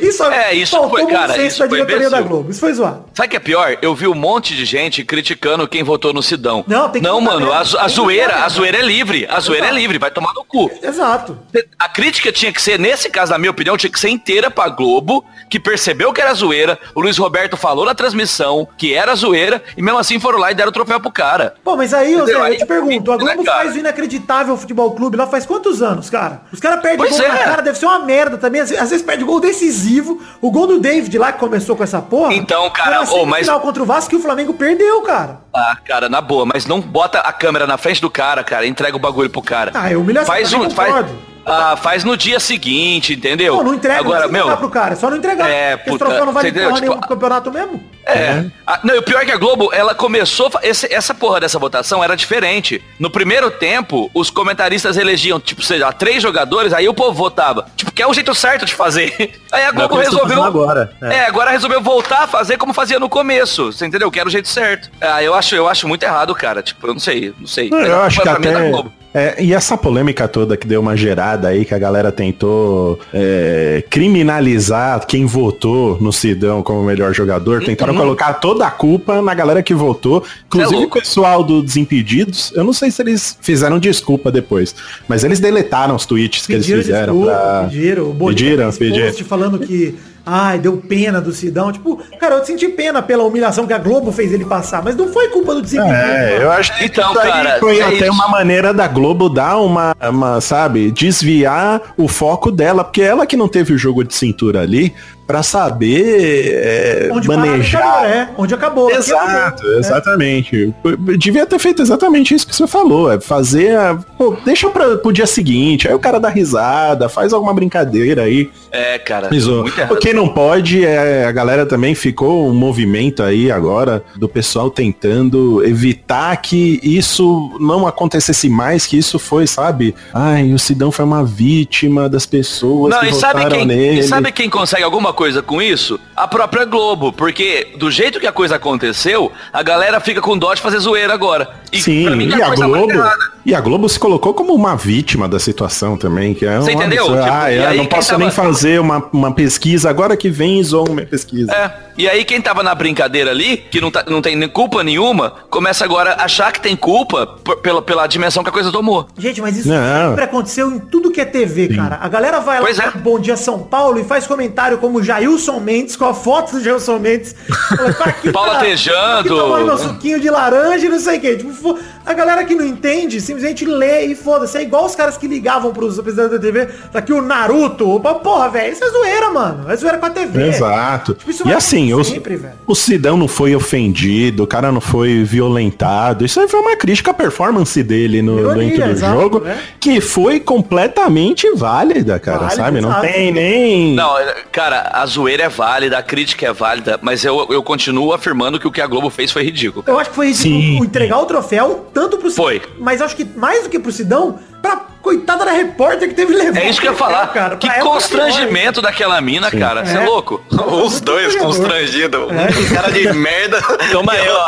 Isso, <laughs> É, isso faltou foi- bom cara, isso da foi diretoria da. Globo. Isso foi zoado. Sabe o que é pior? Eu vi um monte de gente criticando quem votou no Sidão. Não, tem que Não, mano, a, a zoeira, a zoeira é livre. A zoeira é Exato. livre, vai tomar no cu. Exato. A crítica tinha que ser, nesse caso, na minha opinião, tinha que ser inteira pra Globo, que percebeu que era zoeira. O Luiz Roberto falou na transmissão que era zoeira, e mesmo assim foram lá e deram o troféu pro cara. Pô, mas aí, Zé, eu te é pergunto, a Globo faz o inacreditável futebol clube lá faz quantos anos, cara? Os caras perdem gol é. na cara, deve ser uma merda também. Às, às vezes perde gol decisivo. O gol do David lá que começou com essa porra. Então, cara, na ô, mas- contra o Vasco que o Flamengo perdeu, cara. Ah, cara, na boa, mas não bota a câmera na frente do cara, cara, entrega o bagulho pro cara. Ah, é humilhação, Faz um, faz. Ah, faz no dia seguinte, entendeu? Pô, não entrega, Agora, não meu, dar pro cara, é só não entregar. É, Esse puta, troféu não vale entendeu? porra Tipo, nenhuma pro campeonato mesmo. É. Ah, não, e o pior é que a Globo, ela começou. esse- essa porra dessa votação era diferente. No primeiro tempo, os comentaristas elegiam, tipo, sei lá, três jogadores, aí o povo votava. Tipo, que é o jeito certo de fazer. <laughs> Aí a Globo resolveu. agora, é. É. agora resolveu voltar a fazer como fazia no começo. Você entendeu? Que era o jeito certo. Ah, eu acho, eu acho muito errado, cara. Tipo, eu não sei, não sei. Mas Eu acho que é até. É, e essa polêmica toda que deu uma gerada aí, que a galera tentou é, criminalizar quem votou no Sidão como melhor jogador, tentaram colocar toda a culpa na galera que votou. Inclusive o pessoal do Desimpedidos, eu não sei se eles fizeram desculpa depois, mas eles deletaram os tweets que eles fizeram. desculpa, pra- pediram. O Boninho Pediram, pediram. post falando que, ai, deu pena do Sidão. Tipo, cara, eu senti pena pela humilhação que a Globo fez ele passar, mas não foi culpa do desempenho. É, eu acho que Então, isso aí cara, foi é até isso. uma maneira da Globo dar uma, uma, sabe, desviar o foco dela, porque ela que não teve o jogo de cintura ali pra saber é, Onde manejar. é, onde acabou. aqui Exato, acabou. É. exatamente. Devia ter feito exatamente isso que você falou. É fazer a. Pô, deixa pra, pro dia seguinte. Aí o cara dá risada, faz alguma brincadeira aí. É, cara. Mas, ó, muito errado. o que não pode é a galera também ficou um movimento aí agora do pessoal tentando evitar que isso não acontecesse mais, que isso foi, sabe? Ai, o Sidão foi uma vítima das pessoas Não, que e sabe, quem, nele. e sabe quem consegue alguma coisa com isso? A própria Globo. Porque do jeito que a coisa aconteceu, a galera fica com dó de fazer zoeira agora. E Sim, pra mim, e a Globo, errada. E a Globo se colocou como uma vítima da situação também, que é Você um entendeu? Tipo, ah, aí não posso tava- nem fazer uma, uma pesquisa agora que vem e zoam minha pesquisa. É. E aí quem tava na brincadeira ali, que não, tá- não tem culpa nenhuma, começa agora a achar que tem culpa por- pela, pela dimensão que a coisa tomou. Gente, mas isso Não. sempre aconteceu em tudo que é TV, cara. A galera vai lá Pois é. no Bom Dia São Paulo e faz comentário como Jailson Mendes, com a foto do Jailson Mendes. <laughs> Fala, "Tá aqui, Paula tá- Tejando." aqui tomando meu suquinho de laranja e não sei o quê. Tipo, a galera que não entende, simplesmente lê e foda-se. É igual os caras que ligavam pros apresentadores da TV, tá aqui o Naruto. Opa, Porra, velho, isso é zoeira, mano. É zoeira com a TV. Exato. Tipo, isso e assim, o, sempre, velho. o Sidão não foi ofendido, o cara não foi violentado. Isso aí foi uma crítica à performance dele no Ironia, dentro do exato, jogo, né? que foi completamente válida, cara, Válida, sabe? Não exato. tem nem... Não, cara, a zoeira é válida, a crítica é válida, mas eu, eu continuo afirmando que o que a Globo fez foi ridículo. Eu acho que foi ridículo Sim. entregar o troféu tanto pro Foi. Sidão, mas acho que mais do que pro Sidão, pra coitada da repórter que teve levar. É isso que eu ia falar. <laughs> cara. que constrangimento daquela mina, cara. Você é. É. louco? <laughs> Os dois constrangidos. Um cara de merda. Toma aí, ó.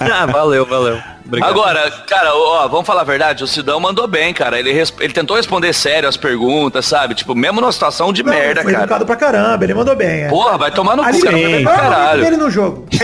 <laughs> ah, valeu, valeu. Obrigado. Agora, cara, ó, vamos falar a verdade, o Sidão mandou bem, cara. Ele, ele tentou responder sério as perguntas, sabe? Tipo, mesmo numa situação de Não, merda, foi cara. educado pra caramba, ele mandou bem. É. Porra, vai tomar no cu, cara. Foi pra caralho. dele no jogo. <laughs>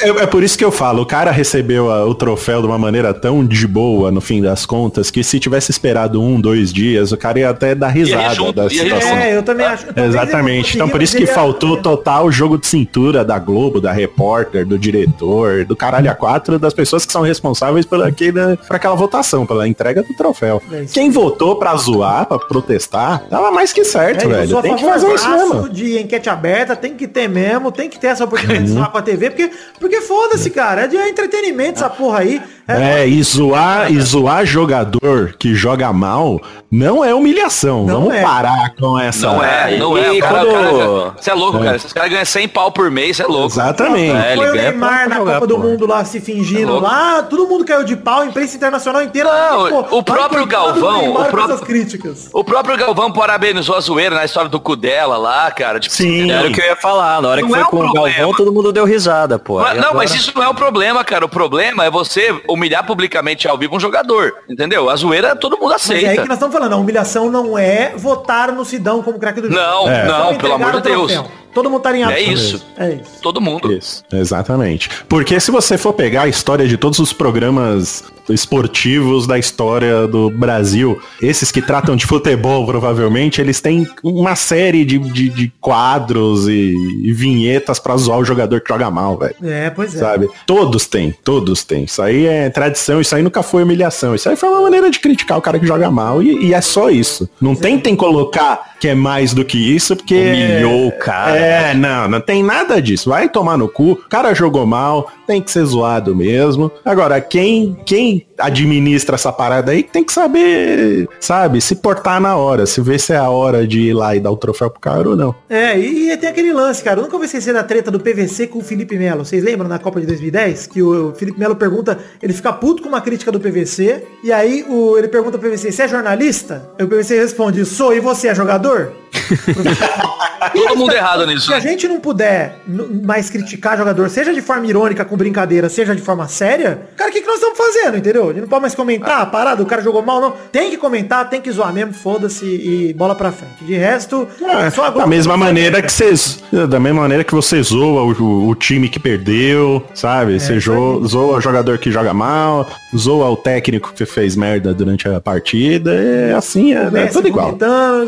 É, é- é por isso que eu falo, o cara recebeu a- o troféu de uma maneira tão de boa, no fim das contas, que se tivesse esperado um, dois dias, o cara ia até dar risada junto, da situação. É, eu também acho. ele Exatamente. Então por isso que ele- faltou total jogo de cintura da Globo, da repórter, do diretor, do caralho a quatro, das pessoas que são responsáveis por, aquele, por aquela votação, pela entrega do troféu. É. Quem votou pra zoar, pra protestar, tava mais que certo, É, velho. Tem que fazer isso mesmo. de enquete aberta, tem que ter mesmo, tem que ter essa oportunidade de zoar com a TV, porque, porque foda-se, cara, é de entretenimento essa porra aí. É, e zoar, e zoar jogador que joga mal não é humilhação. Não Vamos é. parar com essa. Não é, não é. E cara, quando- Você é louco, cara. Esses caras ganham 100 pau por mês, você é louco. Exatamente. É, Foi o Neymar pra na Copa do. Mundo lá se fingindo É louco. lá, todo mundo caiu de pau, a imprensa internacional inteira. Não, Pô, o próprio Galvão, o próprio- críticas. O próprio Galvão parabenizou a zoeira na história do cu dela lá, cara. Tipo, Sim. Era o que eu ia falar. Na hora Não que foi é um com o problema. Galvão, todo mundo deu risada, pô. Mas- não, agora- mas isso não é o problema, cara. O problema é você humilhar publicamente ao vivo um jogador, entendeu? A zoeira todo mundo Mas é aí aceita. que nós estamos falando, a humilhação não é votar no Sidão como craque do jogo. Não, É. não, pelo amor de o Deus. Todo mundo tá em É isso. É isso. Todo mundo. Isso, exatamente. Porque se você for pegar a história de todos os programas esportivos da história do Brasil, esses que tratam de futebol, provavelmente, eles têm uma série de, de, de quadros e, e vinhetas pra zoar o jogador que joga mal, velho. É, pois é. Sabe? Todos têm, todos têm. Isso aí é tradição, isso aí nunca foi humilhação. Isso aí foi uma maneira de criticar o cara que joga mal e, e é só isso. Não tentem colocar que é mais do que isso, porque. Humilhou o cara. É, não, não tem nada disso. Vai tomar no cu. O cara jogou mal, tem que ser zoado mesmo. Agora, quem, quem administra essa parada aí tem que saber, sabe, se portar na hora, se ver se é a hora de ir lá e dar o troféu pro cara ou não. É, e, e tem aquele lance, cara. Eu nunca vou esquecer da treta do PVC com o Felipe Melo. Vocês lembram na Copa de 2010? Que o Felipe Melo pergunta, ele fica puto com uma crítica do PVC. E aí o, ele pergunta pro PVC, você é jornalista? Aí o PVC responde, sou, e você é jogador? <laughs> Todo mundo errado nisso. Se a gente não puder mais criticar jogador, seja de forma irônica, com brincadeira, seja de forma séria, cara, o que, que nós estamos fazendo, entendeu? A gente não pode mais comentar a parada, o cara jogou mal, não. Tem que comentar, tem que zoar mesmo, foda-se e bola pra frente. De resto, só a da mesma maneira que vocês, da mesma maneira que você zoa o, o- time que perdeu, sabe? você jo- zoa o jogador que joga mal, zoa o técnico que fez merda durante a partida, é assim, é, é tudo igual.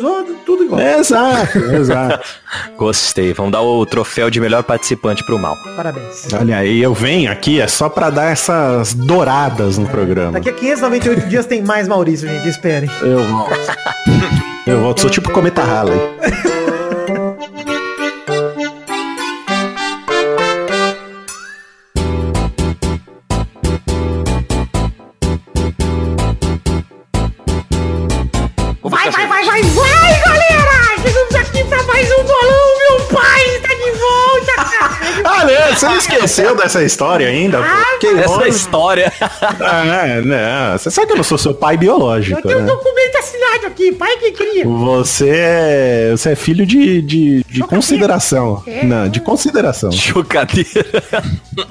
zoa, tudo igual. É, exato, exato. <laughs> Gostei. Vamos dar o troféu de melhor participante pro mal. Parabéns. Olha aí, eu venho aqui, é só pra dar essas douradas no programa. Daqui a 598 dias tem mais Maurício, gente. Esperem. Eu volto. <laughs> Eu volto, sou tipo Cometa Halley. <laughs> Ah, né? Você não esqueceu dessa história ainda? pô? Que Essa bom. história. Ah, não. Você sabe que eu não sou seu pai biológico, Eu tenho um né? documento assinado aqui, pai que cria. Você é, você é filho de, de, de consideração. É. Não, de consideração. Chocadeira.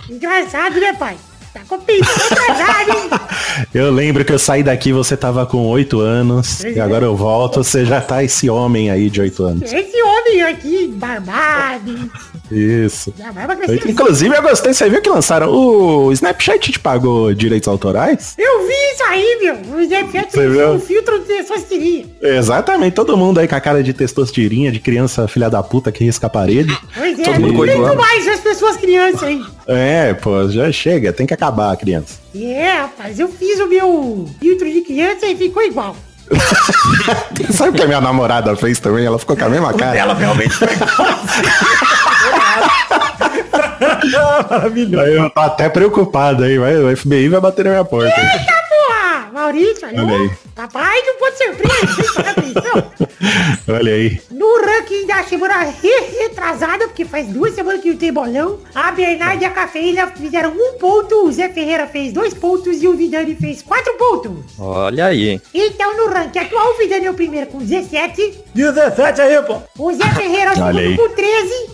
Engraçado, né, pai? Tá com hein? <laughs> Eu lembro que eu saí daqui, você tava com 8 anos. E agora eu volto, você já tá esse homem aí de 8 anos. Esse homem aqui, barbado, Isso. já vai pra crescer. Inclusive, eu gostei, você viu que lançaram. O Snapchat te pagou direitos autorais? Eu vi isso aí, meu. O Snapchat viu? um filtro de testosterona. Exatamente, todo mundo aí com a cara de testosterinha, de criança filha da puta que risca a parede. Pois é, Todo não mundo aguento coivando. mais as pessoas crianças aí. É, pô, já chega, tem que acabar a criança. É, rapaz, eu fiz o meu filtro de criança e ficou igual. <laughs> Sabe o que a minha namorada fez também? Ela ficou com a mesma cara. Ela realmente foi. <laughs> <laughs> Maravilhoso. Aí eu tô até preocupado aí, vai, o FBI vai bater na minha porta. Eita porra! Maurício, Olha alô? aí. Papai não pode atenção. <laughs> Olha aí. No ranking da semana re- retrasada, porque faz duas semanas que não tem bolão, a Bernardo e a Cafeína fizeram um ponto, o Zé Ferreira fez dois pontos e o Vidani fez quatro pontos. Olha aí, hein? Então no ranking atual, o Vidani é o primeiro com 17, 17 aí, pô. o Zé Ferreira é o segundo com 13,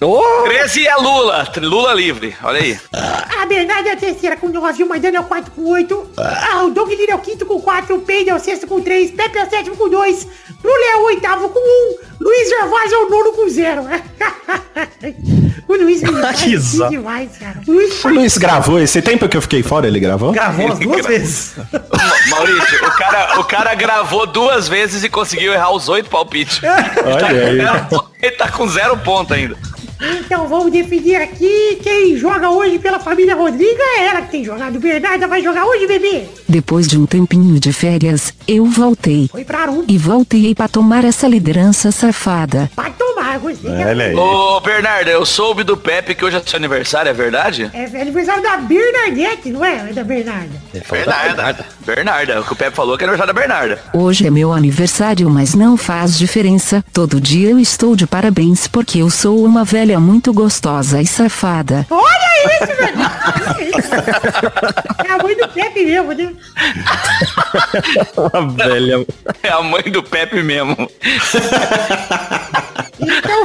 Ô, 13 é Lula. Lula livre. Olha aí. a Bernardo é a terceira com 9, o Maidana é o quarto com 8, ah, o Doug Lira é o quinto com 4, o Pedro é o sexto com 3, Pepe é o sétimo com 2, Lula é o oitavo com 1, Luiz Gervásio é o nono com 0. <laughs> o Luiz me <laughs> zó. demais, cara. O Luiz O Luiz gravou esse tempo que eu fiquei fora, ele gravou? Gravou as duas vezes. Ma- <laughs> Maurício, o cara, o cara gravou duas vezes e conseguiu errar os oito palpites. Olha aí. Ele tá com zero ponto ainda. Então vamos definir aqui quem joga hoje pela família Rodrigo é ela que tem jogado. Bernarda vai jogar hoje, bebê. Depois de um tempinho de férias, eu voltei. Foi pra um. E voltei pra tomar essa liderança safada. Pra tomar, gostei. Olha aí. Ô, Bernardo, eu soube do Pepe que hoje é seu aniversário, é verdade? É aniversário da Bernadette, não é? É da Bernarda. Bernarda. Bernarda. O que o Pepe falou que é aniversário da Bernarda. Hoje é meu aniversário, mas não faz diferença. Todo dia eu estou de parabéns porque eu sou uma velha muito gostosa e safada. Olha isso, velho. É a mãe do Pepe mesmo, né? <laughs> uma velha. É a mãe do Pepe mesmo. Então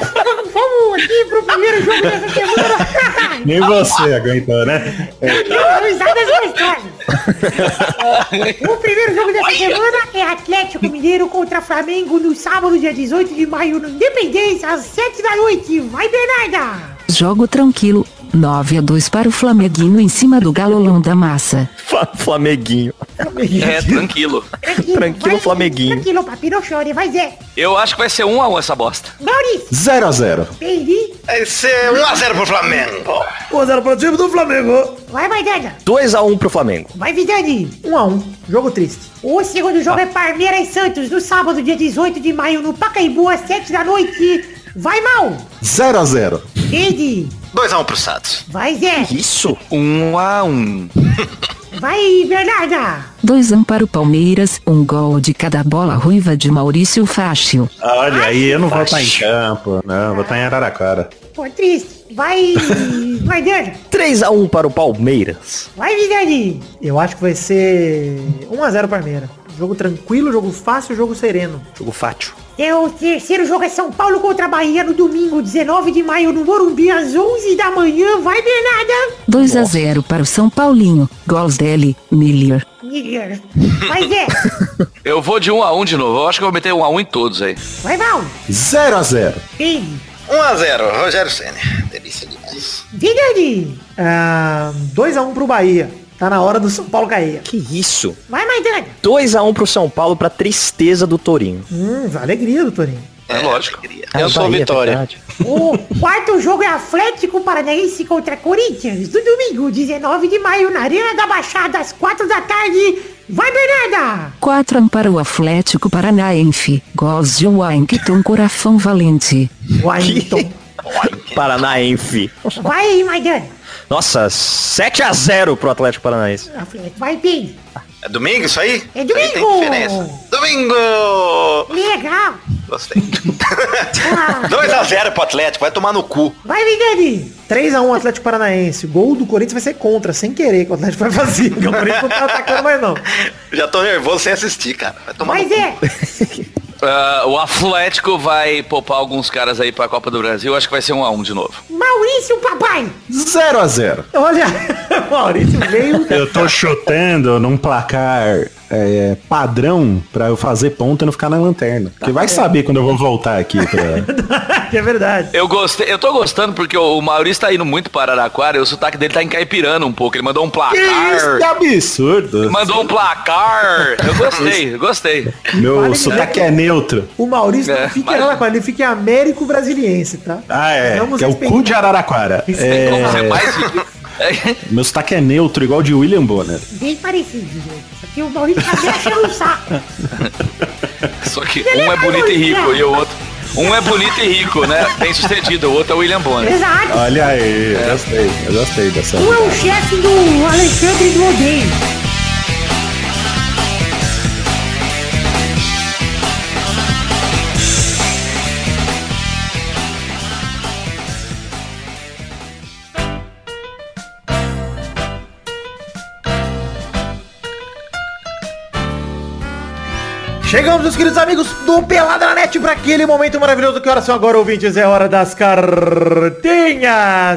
vamos aqui pro primeiro jogo dessa semana. <laughs> Nem você aguentou, né? Gostosas. O primeiro jogo dessa semana é Atlético Mineiro contra Flamengo no sábado, dia 18 de maio, no Independência, às 7 da noite. Vai, Bernarda! Jogo tranquilo. 9 a 2 para o Flameguinho em cima do galolão da massa. Fla- Flameguinho. É, tranquilo. Tranquilo, vai, Flameguinho. Tranquilo, papi, não chore. Vai, Zé. Eu acho que vai ser um a um essa bosta. Maurício, 0x0. Peiri. Vai ser 1x0 pro Flamengo. 1x0 pro time do Flamengo. Vai, Maidana. 2x1 pro Flamengo. Vai, Vidani. 1 a 1 Jogo triste. O segundo jogo é Palmeiras e Santos, no sábado, dia 18 de maio, no Pacaembu, às 7 da noite. Vai, Mal. 0x0. Rede. 2x1 pro Santos. Vai, Zé. Isso? Um a um. <laughs> Vai, Bernarda. 2 a 1 para o Palmeiras, um gol de cada bola ruiva de Maurício Fácil. Olha aí, eu não vou estar em campo. Não, vou estar em Araraquara. Pô, triste. Vai, <laughs> vai, Dani. 3x1 para o Palmeiras. Vai, Vidani. Eu acho que vai ser 1x0 Palmeiras. Jogo tranquilo, jogo fácil, jogo sereno. Jogo fátio. E o terceiro jogo é São Paulo contra a Bahia no domingo, 19 de maio, no Morumbi, às 11 da manhã. Vai, Bernarda. 2 a 0 para o São Paulinho. Gols dele, Miller. Miller. Vai, Zé. <laughs> Eu vou de um a um de novo. Eu acho que eu vou meter um a um em todos aí. Vai, Val. 0x0. Ele. 1x0, Rogério Senna. Delícia demais. Vidani. Ah, 2x1 pro Bahia. Tá na hora do São Paulo cair. Que isso? Vai, Maidana. 2x1 pro São Paulo pra tristeza do Torinho. Hum, alegria do Torinho. É, lógico. Eu sou Bahia, Vitória. verdade. <laughs> O quarto jogo é Atlético Paranaense contra Corinthians, no domingo, 19 de maio, na Arena da Baixada, às 4 da tarde. Vai, Bernarda! 4 a 1 para o Atlético Paranaense. Gols de Washington Coração Valente. Washington. Paranaense. Vai, Maidana! Nossa, 7x0 pro Atlético Paranaense. Atlético, vai, Pedro! É domingo isso aí? É Isso aí tem domingo! diferença. Domingo! Legal! Gostei. <laughs> Ah, 2x0 pro Atlético, vai tomar no cu. vai, Vidani! 3x1 Atlético Paranaense. Gol do Corinthians vai ser contra, sem querer, que o Atlético vai fazer. Porque o Corinthians não tá atacando mais não. Já tô nervoso sem assistir, cara. Vai tomar Vai, no cu. <laughs> Ah, o Atlético vai poupar alguns caras aí pra Copa do Brasil. Eu acho que vai ser um a um de novo. Maurício, papai! 0x0. Olha, o <laughs> Maurício veio. Eu tô chutando num placar é, padrão pra eu fazer ponto e não ficar na lanterna. Porque vai saber quando eu vou voltar aqui pra... <laughs> que é verdade. Eu gostei, eu tô gostando porque o, Maurício tá indo muito para Araraquara e o sotaque dele tá encaipirando um pouco. Ele mandou um Que isso, que placar. absurdo. Mandou um placar. Eu gostei, eu gostei. Meu sotaque é neutro. O Maurício É, não fica mas- em Araraquara, ele fica em Américo Brasiliense, tá? Ah, é. Vamos que é o cu de Araraquara. Como É, mais... <laughs> meu sotaque é neutro, igual de William Bonner. Bem parecido, gente. Só que o Maurício tá achando um saco. <laughs> Só que um é bonito e rico e o outro... Um é bonito e rico, né? Bem sucedido. O outro é o William Bonner. Exato! Olha aí, eu gostei, eu gostei dessa. Um é o chefe do Alexandre do Odeio. Chegamos, meus queridos amigos do Pelada na Net, para aquele momento maravilhoso. Que horas são agora, ouvintes? É hora das cartinhas.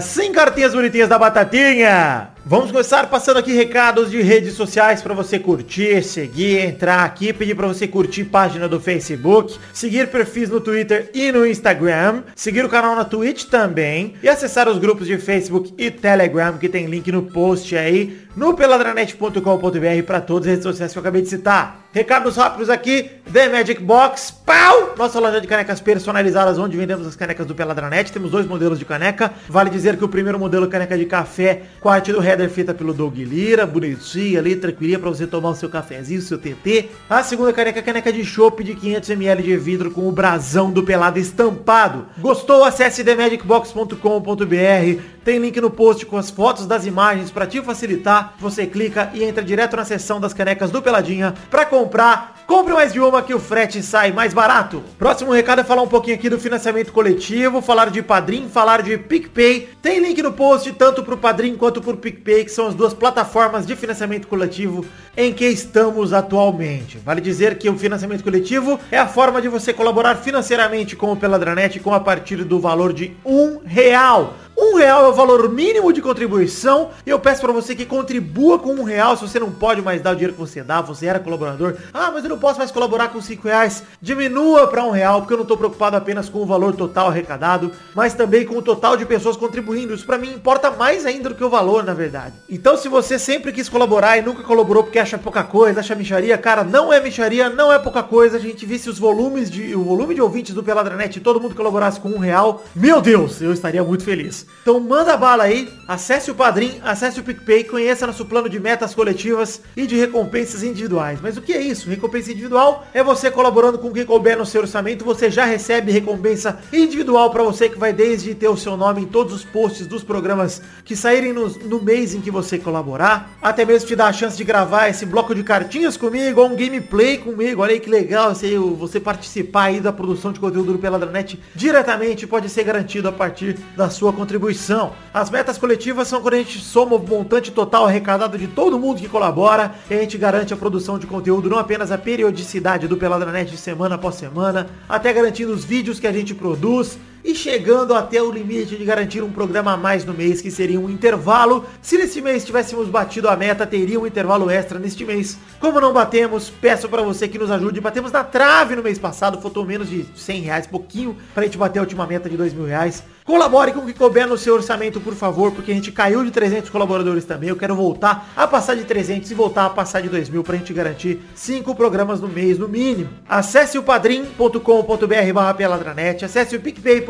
Sim, cartinhas bonitinhas da Batatinha. Vamos começar passando aqui recados de redes sociais para você curtir, seguir, entrar aqui, pedir para você curtir página do Facebook, seguir perfis no Twitter e no Instagram, seguir o canal na Twitch também e acessar os grupos de Facebook e Telegram que tem link no post aí no peladranet.com.br para todas as redes sociais que eu acabei de citar. Recados rápidos aqui, The Magic Box, pau! Nossa loja de canecas personalizadas, onde vendemos as canecas do Peladranet. Temos dois modelos de caneca. Vale dizer que o primeiro modelo caneca de café, arte do feita pelo Doug Lira, bonitinha ali, tranquilinha pra você tomar o seu cafezinho, o seu TT. A segunda caneca é caneca de chopp de 500ml de vidro com o brasão do Pelado estampado. Gostou? Acesse themagicbox.com.br. Tem link no post com as fotos das imagens para te facilitar. Você clica e entra direto na seção das canecas do Peladinha para comprar Compre mais de uma que o frete sai mais barato. Próximo recado é falar um pouquinho aqui do financiamento coletivo, falar de Padrim, falar de PicPay. Tem link no post tanto pro Padrim quanto pro PicPay, que são as duas plataformas de financiamento coletivo em que estamos atualmente. Vale dizer que o financiamento coletivo é a forma de você colaborar financeiramente com o Peladranet com a partir do valor de um real. Um real é o valor mínimo de contribuição e eu peço para você que contribua com um real se você não pode mais dar o dinheiro que você dá, você era colaborador. Ah, mas eu não posso mais colaborar com cinco reais. Diminua para um real, porque eu não estou preocupado apenas com o valor total arrecadado, mas também com o total de pessoas contribuindo. Isso para mim importa mais ainda do que o valor, na verdade. Então se você sempre quis colaborar e nunca colaborou porque acha pouca coisa, acha micharia, cara, não é micharia, não é pouca coisa. A gente visse os volumes de, o volume de ouvintes do Peladranet e todo mundo colaborasse com um real, meu Deus, eu estaria muito feliz. Então manda bala aí, acesse o Padrim, acesse o PicPay, conheça nosso plano de metas coletivas e de recompensas individuais. Mas o que é isso? Recompensa individual é você colaborando com quem couber no seu orçamento, você já recebe recompensa individual para você que vai desde ter o seu nome em todos os posts dos programas que saírem no, no mês em que você colaborar, até mesmo te dar a chance de gravar esse bloco de cartinhas comigo, ou um gameplay comigo, olha aí que legal você, você participar aí da produção de conteúdo do Peladranet diretamente, pode ser garantido a partir da sua contribuição. As metas coletivas são quando a gente soma o montante total arrecadado de todo mundo que colabora e a gente garante a produção de conteúdo, não apenas a periodicidade do Peladranet de semana após semana, até garantindo os vídeos que a gente produz e chegando até o limite de garantir um programa a mais no mês, que seria um intervalo. Se nesse mês tivéssemos batido a meta, teria um intervalo extra neste mês. Como não batemos, peço para você que nos ajude. Batemos na trave no mês passado, faltou menos de 100 reais, pouquinho, pra gente bater a última meta de 2 mil reais. Colabore com o que couber no seu orçamento, por favor, porque a gente caiu de 300 colaboradores também. Eu quero voltar a passar de 300 e voltar a passar de 2 mil pra gente garantir 5 programas no mês, no mínimo. Acesse o padrim.com.br barra peladranet, acesse o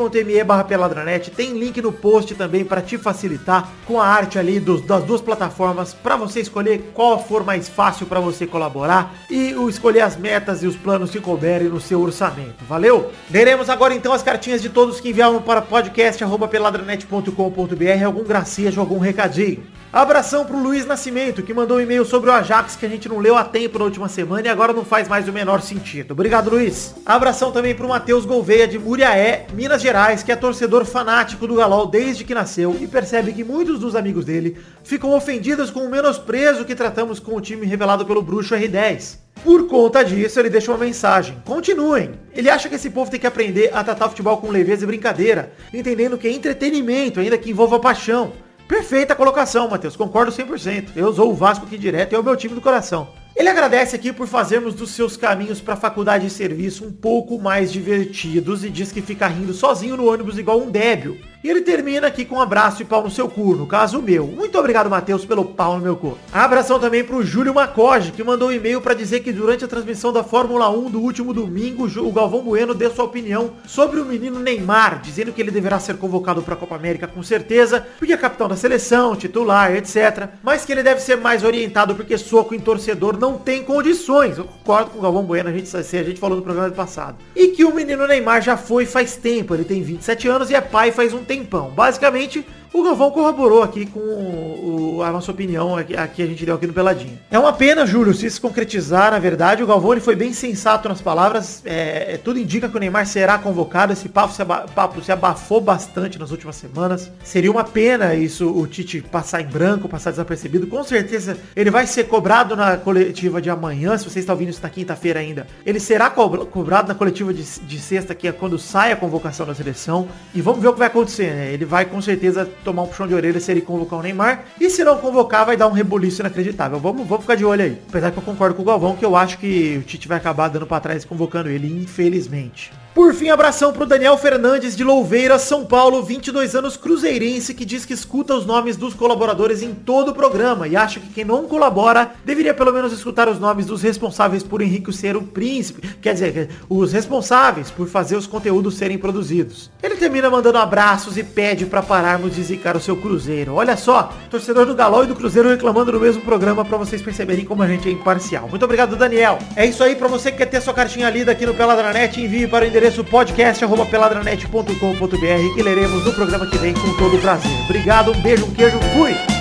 picpay.me barra peladranet, tem link no post também para te facilitar com a arte ali dos, das duas plataformas para você escolher qual for mais fácil para você colaborar e escolher as metas e os planos que couberem no seu orçamento. Valeu? Leremos agora então as cartinhas de todos que enviaram para podcast podcast.peladranet.com.br, algum gracejo, algum recadinho. Abração pro Luiz Nascimento, que mandou um e-mail sobre o Ajax que a gente não leu a tempo na última semana e agora não faz mais o menor sentido. Obrigado, Luiz. Abração também pro Matheus Gouveia, de Muriaé, Minas Gerais, que é torcedor fanático do Galol desde que nasceu e percebe que muitos dos amigos dele ficam ofendidos com o menosprezo que tratamos com o time revelado pelo Bruxo R10. Por conta disso, ele deixa uma mensagem. Continuem. Ele acha que esse povo tem que aprender a tratar o futebol com leveza e brincadeira, entendendo que é entretenimento, ainda que envolva paixão. Perfeita colocação, Matheus. Concordo 100%. Eu sou o Vasco aqui direto e é o meu time do coração. Ele agradece aqui por fazermos dos seus caminhos para faculdade e serviço um pouco mais divertidos e diz que fica rindo sozinho no ônibus igual um débil. E ele termina aqui com um abraço e pau no seu cu, no caso o meu. Muito obrigado, Matheus, pelo pau no meu cu. Abração também pro Júlio Macoge, que mandou um e-mail para dizer que durante a transmissão da Fórmula 1 do último domingo, o Galvão Bueno deu sua opinião sobre o menino Neymar, dizendo que ele deverá ser convocado para a Copa América com certeza, porque é capitão da seleção, titular, etc. Mas que ele deve ser mais orientado porque soco em torcedor não tem condições. Eu concordo com o Galvão Bueno, a gente, a gente falou no programa do passado. E que o menino Neymar já foi faz tempo, ele tem 27 anos e é pai faz um tempão. Basicamente, o Galvão corroborou aqui com o, a nossa opinião aqui, aqui, a gente deu aqui no Peladinho. É uma pena, Júlio, se se concretizar, na verdade, o Galvão ele foi bem sensato nas palavras, é, é, tudo indica que o Neymar será convocado, esse papo se, papo se abafou bastante nas últimas semanas, seria uma pena isso, o Tite passar em branco, passar desapercebido, com certeza ele vai ser cobrado na coletiva de amanhã, se você está ouvindo isso na quinta-feira ainda, ele será co cobrado na coletiva de, de sexta, que é quando sai a convocação da seleção, e vamos ver o que vai acontecer, né? ele vai com certeza tomar um puxão de orelha se ele convocar o Neymar. E se não convocar, vai dar um reboliço inacreditável. Vamos, vamos ficar de olho aí. Apesar que eu concordo com o Galvão, que eu acho que o Tite vai acabar dando para trás convocando ele, infelizmente. Por fim, abração pro Daniel Fernandes de Louveira, São Paulo, 22 anos, cruzeirense, que diz que escuta os nomes dos colaboradores em todo o programa e acha que quem não colabora deveria pelo menos escutar os nomes dos responsáveis por Henrique ser o príncipe, quer dizer, os responsáveis por fazer os conteúdos serem produzidos. Ele termina mandando abraços e pede para pararmos de zicar o seu Cruzeiro. Olha só, torcedor do Galol e do Cruzeiro reclamando no mesmo programa para vocês perceberem como a gente é imparcial. Muito obrigado, Daniel. É isso aí, para você que quer ter sua cartinha lida aqui no Peladranet, envie para o endereço podcast.peladranet.com.br que leremos no programa que vem com todo o prazer. Obrigado, um beijo, um queijo, fui!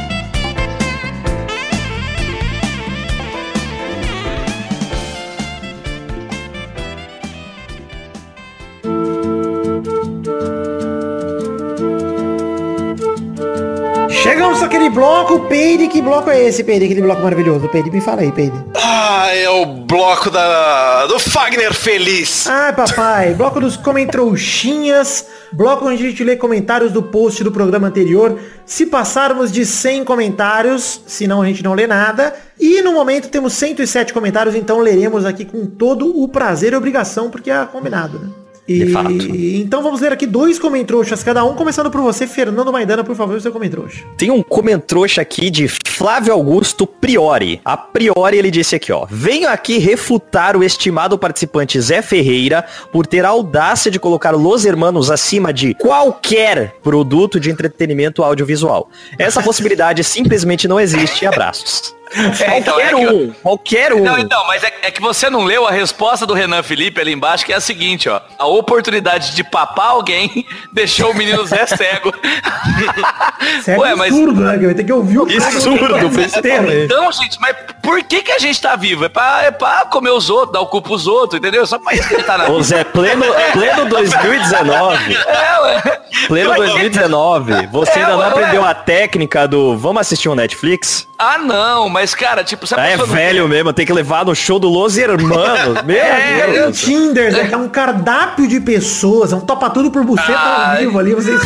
Naquele bloco, Peide, que bloco é esse, Peide? Aquele bloco maravilhoso, Peide, me fala aí, Peide. Ah, é o bloco da, do Fagner Feliz. Ai, papai, bloco dos comentrouxinhas, bloco onde a gente lê comentários do post do programa anterior. Se passarmos de 100 comentários, senão a gente não lê nada. E no momento temos 107 comentários, então leremos aqui com todo o prazer e obrigação, porque é combinado, né? E, De fato. Então vamos ler aqui dois comentrouxas cada um, começando por você, Fernando Maidana, por favor, o seu comentrouxa. Tem um comentrouxa aqui de Flávio Augusto Priori. A Priori ele disse aqui, ó. Venho aqui refutar o estimado participante Zé Ferreira por ter a audácia de colocar Los Hermanos acima de qualquer produto de entretenimento audiovisual. Essa <laughs> possibilidade simplesmente não existe. Abraços. É, então, qualquer é que um, qualquer um. Não, então, mas é, é que você não leu a resposta do Renan Felipe ali embaixo, que é a seguinte, ó. A oportunidade de papar alguém <laughs> deixou o menino Zé cego. <laughs> Isso é Ué, mas- absurdo, né? Que vai ter que ouvir o Absurdo, principalmente. Então, gente, mas por que que a gente tá vivo? É pra, é pra comer os outros, dar o cu pros outros, entendeu? Só pra isso que gente tá na Ô vida. Zé, pleno, pleno <laughs> 2019. É, ué. Pleno 2019. Você É, ainda não aprendeu ué. a técnica do vamos assistir um Netflix? Ah, não, mas, cara, tipo, se a Ah, é não- velho mesmo, tem que levar no show do Los Hermanos. <laughs> Meu É, o Deus. Tinder, Zé, que é um cardápio de pessoas, é um topa tudo por buceta ao Ai. vivo ali, vocês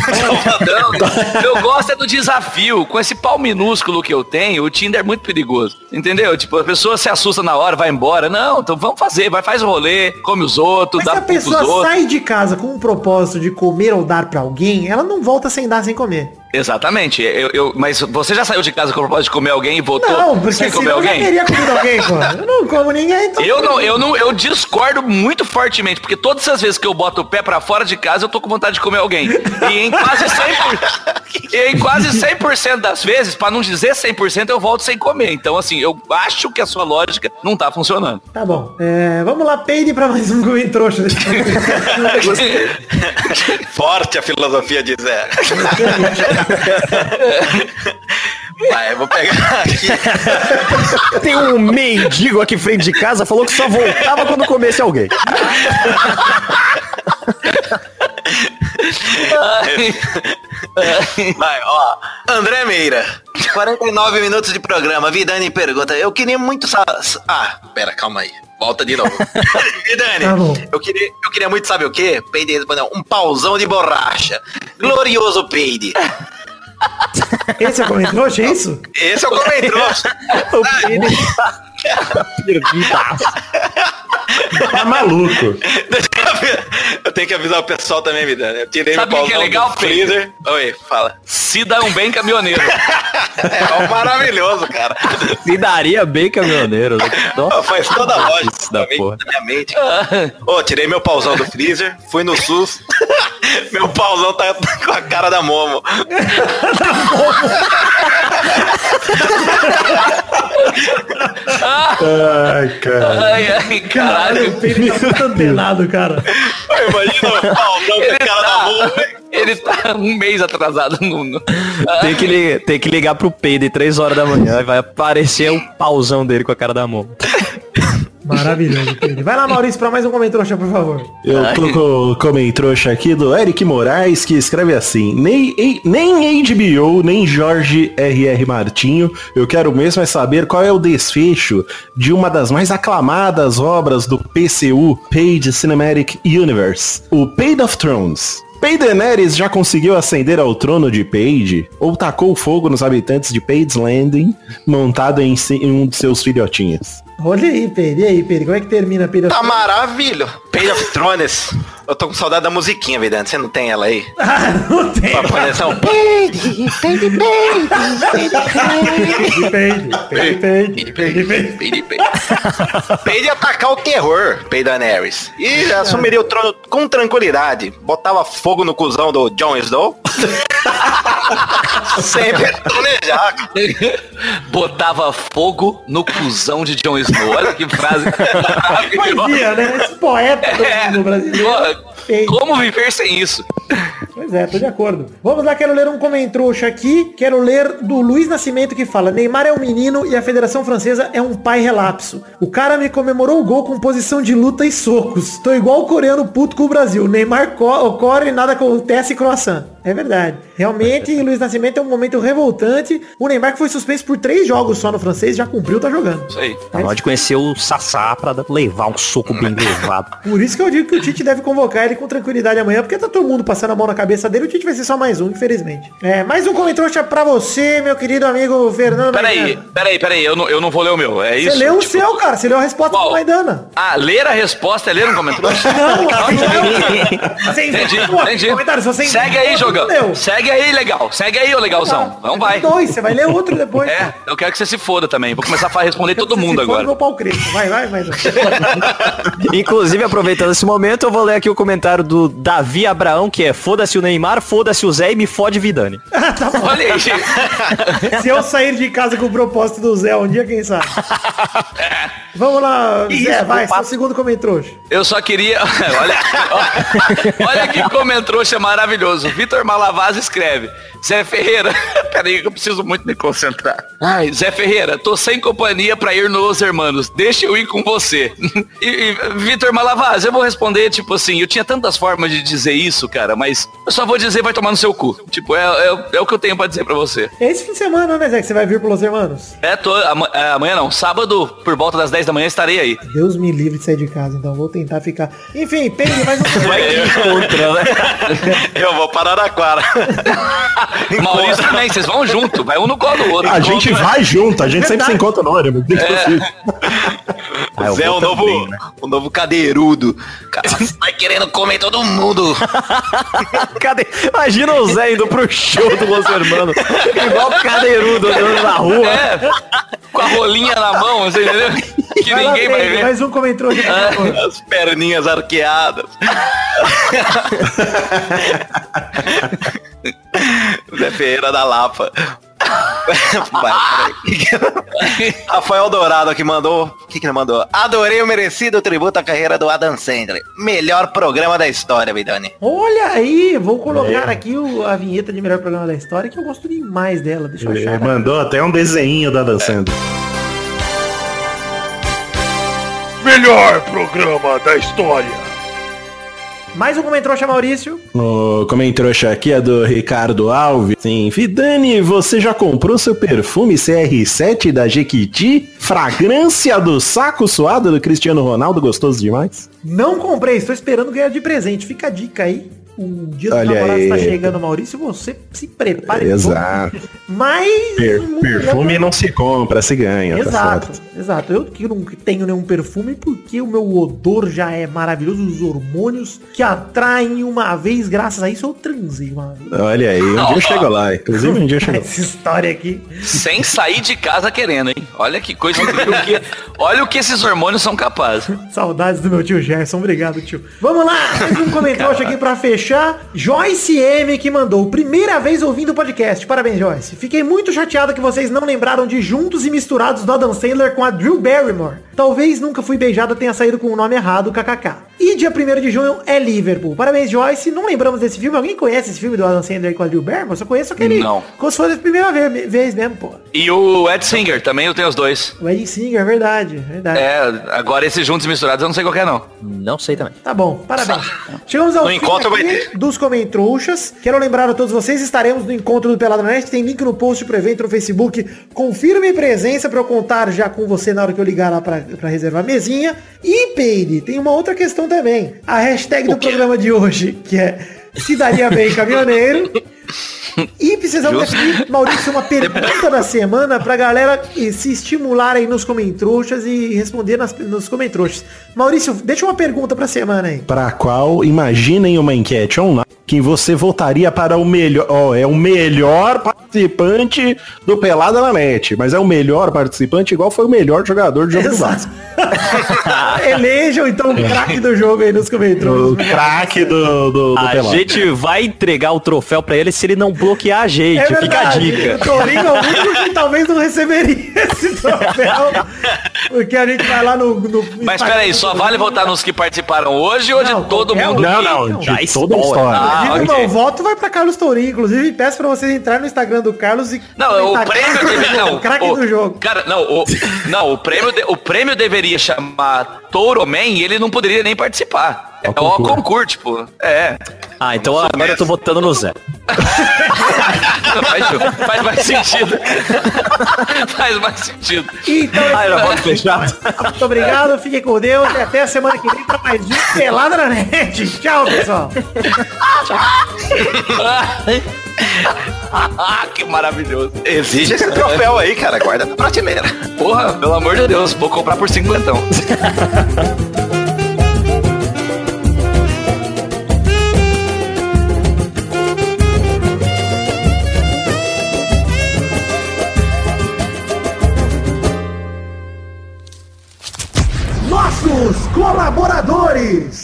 Não, eu gosto é do desafio. Com esse pau minúsculo que eu tenho, o Tinder é muito perigoso. Entendeu? Tipo, a pessoa se assusta na hora, vai embora. Não, então vamos fazer. Vai, faz o rolê, come os outros, Mas se dá a pro pros pessoa sai de casa com um propósito de comer ou dar pra alguém, ela não volta sem dar, sem comer. Exatamente. Eu, eu- mas você já saiu de casa com o propósito de comer alguém e voltou Não, porque sem comer senão eu alguém? teria comido alguém, pô. <laughs> Eu não como ninguém, então... Eu não, eu não, eu discordo muito fortemente, porque todas as vezes que eu boto o pé pra fora de casa, eu tô com vontade de comer alguém. E em quase 100%, <laughs> e em quase 100% das vezes, pra não dizer 100%, eu volto sem comer. Então, assim, eu acho que a sua lógica não tá funcionando. Tá bom. É, vamos lá, peide pra mais um Gwen trouxa. <laughs> Forte a filosofia de Zé. <laughs> Vai, eu vou pegar aqui. Tem um mendigo aqui frente de casa, falou que só voltava quando comesse alguém. Vai, ó. André Meira. 49 minutos de programa. Vidani pergunta. Eu queria muito saber. Ah, pera, calma aí. Volta de novo. <laughs> Vidani, Tá bom. eu, queria, eu muito saber o quê? Peide respondeu. Um pauzão de borracha. Glorioso Peide. Esse é o Gwen trouxa, é isso? Esse é o comentrouxa. <laughs> Tá maluco. Eu tenho que avisar o pessoal também, Vidani. Eu tirei Sabe meu que é pauzão legal, do freezer. Oi, fala. Se dá um bem caminhoneiro. <laughs> É, é maravilhoso, cara. Se daria bem caminhoneiro. né? Nossa, <laughs> Faz toda a lógica Isso da porra. minha mente. Ô, tirei meu pauzão do freezer, fui no SUS. <laughs> meu pauzão tá com a cara da Momo. Ai, cara. Ai, ai, caralho. O peide tá muito antenado, cara. Imagina <laughs> o pauzão com a cara da Momo. Ele tá um mês atrasado no. no- Tem que, li- tem que ligar pro Peide 3 horas da manhã e vai aparecer o pauzão dele com a cara da mão. <laughs> Maravilhoso, peide. Vai lá, Maurício, pra mais um comentrouxa, por favor. Eu tô com o comentrouxa aqui do Eric Moraes, que escreve assim, nem, nem HBO, nem Jorge R.R. Martinho, eu quero mesmo é saber qual é o desfecho de uma das mais aclamadas obras do PCU, Paid Cinematic Universe, o Paid of Thrones. Paid Daenerys já conseguiu ascender ao trono de Paid, ou tacou fogo nos habitantes de Paid's Landing, montado em, em um de seus filhotinhos. Olha aí, peide. E aí, peide, como é que termina, peide? Tá maravilha. Page of Thrones. Eu tô com saudade da musiquinha, Vidani. Você não tem ela aí? <laughs> Ah, não tem. Pra poder essa um Peide, peide, peide, peide, peide. Peide ia atacar o terror, Peide Daenerys. E assumiria o trono com tranquilidade. Botava fogo no cuzão do Jon Snow. <laughs> Sempre cara. Botava fogo no cuzão de Jon Snow. Olha que frase. Poesia, né? Esse poeta É, do brasileiro. Perfeito. Como viver sem isso? Pois é, tô de acordo. Vamos lá, quero ler um comentrouxa aqui. Quero ler do Luiz Nascimento que fala: Neymar é um menino e a Federação Francesa é um pai relapso. O cara me comemorou o gol com posição de luta e socos. Tô igual o coreano puto com o Brasil. Neymar co corre e nada acontece croissant. É verdade. Realmente, <laughs> Luiz Nascimento é um momento revoltante. O Neymar que foi suspenso por três jogos só no francês, já cumpriu, tá jogando. Isso aí. Tá na hora de conhecer o Sassá pra levar um soco bem <laughs> levado. Por isso que eu digo que o Tite deve convocar ele com tranquilidade amanhã, porque tá todo mundo passando a mão na cabeça dele. O Tite vai ser só mais um, infelizmente. É, mais um comentário pra você, meu querido amigo Fernando. Peraí, Maidana. peraí, peraí, eu não, eu não vou ler o meu. É isso? Você leu o Tipo, seu, cara. Você leu a resposta Qual? do Maidana. Ah, ler a resposta é ler um comentário? Não, assim não. Você Entendi, entendi. comentário, você Segue aí, jogão. não. Segue aí, legal. Segue aí, ô legalzão. Então vai. Dois, você vai ler outro depois. É, eu quero que você se foda também. Vou começar a responder todo mundo agora. Vai, vai, vai. <laughs> <laughs> Inclusive, aproveitando esse momento, eu vou ler aqui o comentário do Davi Abraão, que é foda-se o Neymar, foda-se o Zé e me fode Vidani. <laughs> tá bom. Olha aí, gente. <laughs> Se eu sair de casa com o propósito do Zé um dia, quem sabe? <laughs> Vamos lá, Zé, isso, vai, papo. seu segundo comentário. Eu só queria. Olha, olha que comentrouxa maravilhoso. Vitor Malavaz escreve. Zé Ferreira. Peraí, que eu preciso muito me concentrar. Ai, Zé Ferreira, tô sem companhia pra ir nos hermanos. Deixa eu ir com você. E, e Vitor Malavaz, eu vou responder, tipo assim, eu tinha tantas formas de dizer isso, cara, mas eu só vou dizer vai tomar no seu cu. Tipo, é, é, é o que eu tenho pra dizer pra você. É esse fim de semana, né, Zé, que você vai vir pelos hermanos? É, tô, ama- é, amanhã não, sábado, por volta das 10 da manhã, estarei aí. Deus me livre de sair de casa, então vou tentar ficar. Enfim, pegue mais um Vai que encontra, né? Eu vou para Araraquara. <laughs> Maurício também, vocês vão junto, vai um no colo do outro. A gente vai junto, a gente sempre se encontra no ônibus. Assim. <laughs> Ah, Zé é o novo, também, né? o novo cadeirudo. Cara, vai querendo comer todo mundo. <laughs> Cadê? Imagina o Zé indo pro show do Los Hermanos. Igual cadeirudo andando na rua. É, com a rolinha na mão, você entendeu? Que Vai lá, ninguém vai ver. Mais um comentário, por favor. As perninhas arqueadas. <laughs> Zé Ferreira da Lapa. Rafael Dourado aqui mandou. O que, que ele mandou? Adorei o merecido tributo à carreira do Adam Sandler. Melhor programa da história, Vidani. Olha aí, vou É. colocar aqui o- a vinheta de melhor programa da história, que eu gosto demais dela. Deixa eu Ele achar. mandou até um desenho da dançando. Melhor programa da história. Mais um comentário, Maurício. O comentário aqui é do Ricardo Alves. Sim, Vidani, você já comprou seu perfume CR7 da Jequiti? Fragrância do saco suado do Cristiano Ronaldo, gostoso demais? Não comprei, estou esperando ganhar de presente. Fica a dica aí. O dia do Olha namorado aí. está chegando, Maurício. Você se prepare. Exato. Mas. Per- muito perfume não se compra, se ganha, tá Exato, certo? exato. Eu que não tenho nenhum perfume porque o meu odor já é maravilhoso, os hormônios que atraem uma vez, graças a isso eu transei uma vez. Olha aí, um dia chegou lá. Inclusive um dia <laughs> chegou. Essa história aqui. Sem sair de casa querendo, hein? Olha que coisa incrível. que- olha o que esses hormônios são capazes. Saudades do meu tio Gerson, obrigado tio. Vamos lá, mais um comentário aqui pra fechar. Joyce M que mandou, primeira vez ouvindo o podcast. Parabéns, Joyce. Fiquei muito chateado que vocês não lembraram de Juntos e Misturados do Adam Sandler com a Drew Barrymore. Talvez Nunca Fui Beijada tenha saído com o nome errado, kkk. E dia 1 de junho é Liverpool. Parabéns, Joyce. Não lembramos desse filme. Alguém conhece esse filme do Adam Sandler com a Drew Barrymore? Só conheço aquele... Não. Como se fosse a primeira vez, vez mesmo, pô. E o Ed Singer, também eu tenho os dois. O Ed Singer, é verdade, verdade. É, agora esses juntos e misturados eu não sei qual que é não. Não sei também. Tá bom, parabéns. Chegamos ao No encontro vai ter. Dos comentrouxas. Quero lembrar a todos vocês, estaremos no encontro do Pelado na Net. Tem link no post pro evento no Facebook. Confirme presença pra eu contar já com você na hora que eu ligar lá pra, pra reservar a mesinha. E, Peide, tem uma outra questão também. A hashtag do programa de hoje, que é Se Daria Bem Caminhoneiro. E precisamos definir, Maurício, uma <laughs> pergunta da semana pra galera se estimular aí nos comentrouxas e responder nas, nos comentrouxas. Maurício, deixa uma pergunta pra semana aí. Pra qual, imaginem uma enquete online quem você votaria para o melhor. Ó, é o melhor participante do Pelada na Net. Mas é o melhor participante, igual foi o melhor jogador de jogo do Vasco. <laughs> <laughs> Elejam então o craque do jogo aí nos O comentários. craque do, do, do A Pelada. gente vai entregar o troféu pra ele se ele não bloquear a gente. É Fica a verdade. dica. O Torinho é o único que talvez não receberia esse troféu. Porque a gente vai lá no. no Mas peraí, só vale votar nos que participaram hoje ou de todo mundo? um. Não, que- não, Não, de da toda a história. história. Ah, Inclusive, ok. meu voto vai pra Carlos Tourinho. Inclusive, peço pra vocês entrarem no Instagram do Carlos e. Não, o prêmio jogo, <laughs> Não, craque o- do jogo. Cara, não, o, não, o prêmio, de- o prêmio deveria chamar Touro Man e ele não poderia nem participar. É o concurso. concurso, tipo. É. Ah, então agora eu tô votando no Zé. faz, faz mais sentido. faz mais sentido. Então, Ah, era voto fechado. muito obrigado, fiquem com Deus e até a semana que vem pra mais um Pelada na Net. Tchau, pessoal. <laughs> Ah, que maravilhoso. Exige esse troféu aí, cara. Guarda na prateleira. Porra, pelo amor de Deus, vou comprar por cinquentão. <laughs> colaboradores.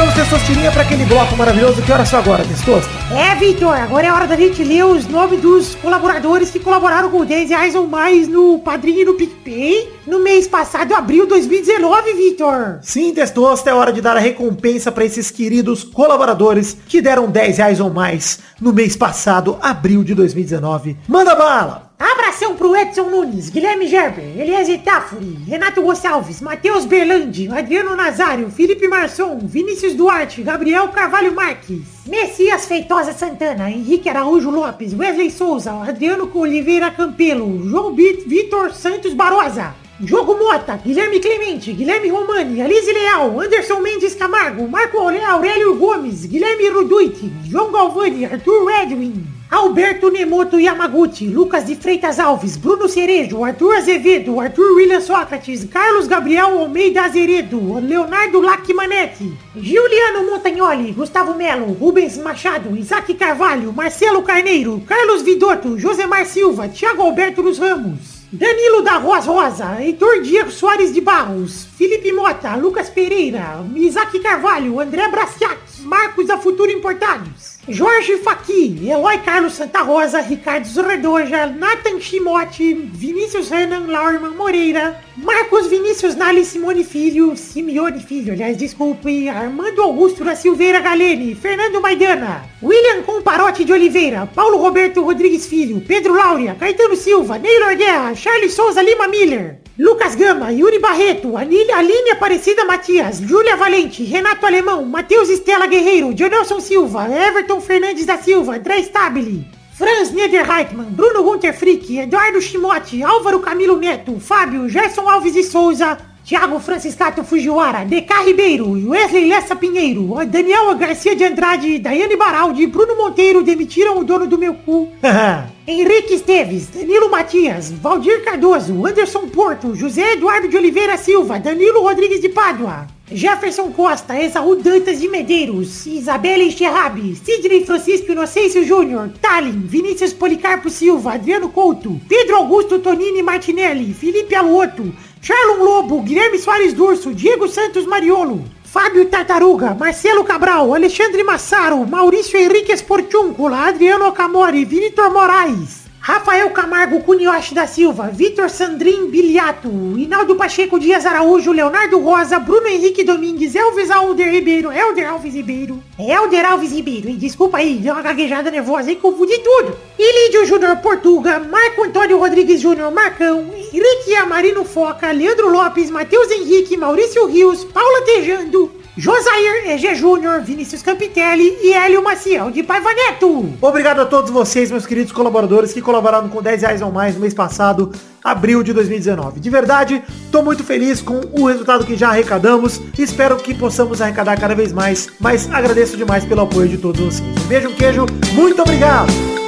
Chegamos, Testosterinha, para aquele bloco maravilhoso. Que horas são agora, Testosta? É, Vitor, agora é hora da gente ler os nomes dos colaboradores que colaboraram com 10 reais ou mais no Padrinho e no PicPay no mês passado, abril de 2019, Vitor. Sim, Testosta, é hora de dar a recompensa para esses queridos colaboradores que deram 10 reais ou mais no mês passado, abril de 2019. Manda bala! Abração pro Edson Nunes, Guilherme Gerber, Eliezer Tafuri, Renato Gonçalves, Matheus Berlandi, Adriano Nazário, Felipe Marçom, Vinícius Duarte, Gabriel Carvalho Marques, Messias Feitosa Santana, Henrique Araújo Lopes, Wesley Souza, Adriano Oliveira Campelo, João Vitor Santos Barosa, Jogo Mota, Guilherme Clemente, Guilherme Romani, Alice Leal, Anderson Mendes Camargo, Marco Aurélio Gomes, Guilherme Ruduit, João Galvani, Arthur Redwin, Alberto Nemoto Yamaguchi, Lucas de Freitas Alves, Bruno Cerejo, Arthur Azevedo, Arthur William Sócrates, Carlos Gabriel Almeida Azeredo, Leonardo Lacmanetti, Giuliano Montagnoli, Gustavo Melo, Rubens Machado, Isaac Carvalho, Marcelo Carneiro, Carlos Vidotto, Josemar Silva, Thiago Alberto dos Ramos, Danilo da Roas Rosa, Heitor Diego Soares de Barros, Felipe Mota, Lucas Pereira, Isaac Carvalho, André Braciac, Marcos da Futuro Importados, Jorge Faqui, Eloy Carlos Santa Rosa, Ricardo Zorredoja, Nathan Chimote, Vinícius Renan Laurman Moreira, Marcos Vinícius Nali Simone Filho, Simeone Filho, aliás, desculpe, Armando Augusto da Silveira Galene, Fernando Maidana, William Comparote de Oliveira, Paulo Roberto Rodrigues Filho, Pedro Laura, Caetano Silva, Neylor Guerra, Charles Souza Lima Miller, Lucas Gama, Yuri Barreto, Anília, Aline Aparecida Matias, Júlia Valente, Renato Alemão, Matheus Estela Guerreiro, Jonelson Silva, Everton Fernandes da Silva, André Stabile, Franz Niederreitmann, Bruno Gunter Frick, Eduardo Chimote, Álvaro Camilo Neto, Fábio, Gerson Alves de Souza, Thiago Franciscato Fujiwara, DK Ribeiro, Wesley Lessa Pinheiro, Daniel Garcia de Andrade, Daiane Baraldi, Bruno Monteiro demitiram o dono do meu cu. <laughs> Henrique Esteves, Danilo Matias, Valdir Cardoso, Anderson Porto, José Eduardo de Oliveira Silva, Danilo Rodrigues de Pádua, Jefferson Costa, Esaú Dantas de Medeiros, Isabelle Xerrabi, Sidney Francisco Inocêncio Júnior, Tallin, Vinícius Policarpo Silva, Adriano Couto, Pedro Augusto Tonini Martinelli, Felipe Aluoto, Charlon Lobo, Guilherme Soares Durso, Diego Santos Mariolo, Fábio Tartaruga, Marcelo Cabral, Alexandre Massaro, Maurício Henrique Esportúncula, Adriano Okamori, Vitor Moraes, Rafael Camargo Cunioche da Silva, Vitor Sandrin Biliato, Hinaldo Pacheco Dias Araújo, Leonardo Rosa, Bruno Henrique Domingues, Elvis Alder Ribeiro, Elder Alves Ribeiro, Elder Alves Ribeiro, e desculpa aí, deu uma gaguejada nervosa e confundi tudo. E Lídio Júnior Portuga, Marco Antônio Rodrigues Júnior Marcão, Henrique Amarino Foca, Leandro Lopes, Matheus Henrique, Maurício Rios, Paula Tejando, Josair EG Júnior, Vinícius Campitelli e Hélio Maciel de Paiva Neto. Obrigado a todos vocês, meus queridos colaboradores, que colaboraram com 10 reais ou mais no mês passado, abril de 2019. De verdade, tô muito feliz com o resultado que já arrecadamos. Espero que possamos arrecadar cada vez mais, mas agradeço demais pelo apoio de todos vocês. Beijo, queijo, muito obrigado!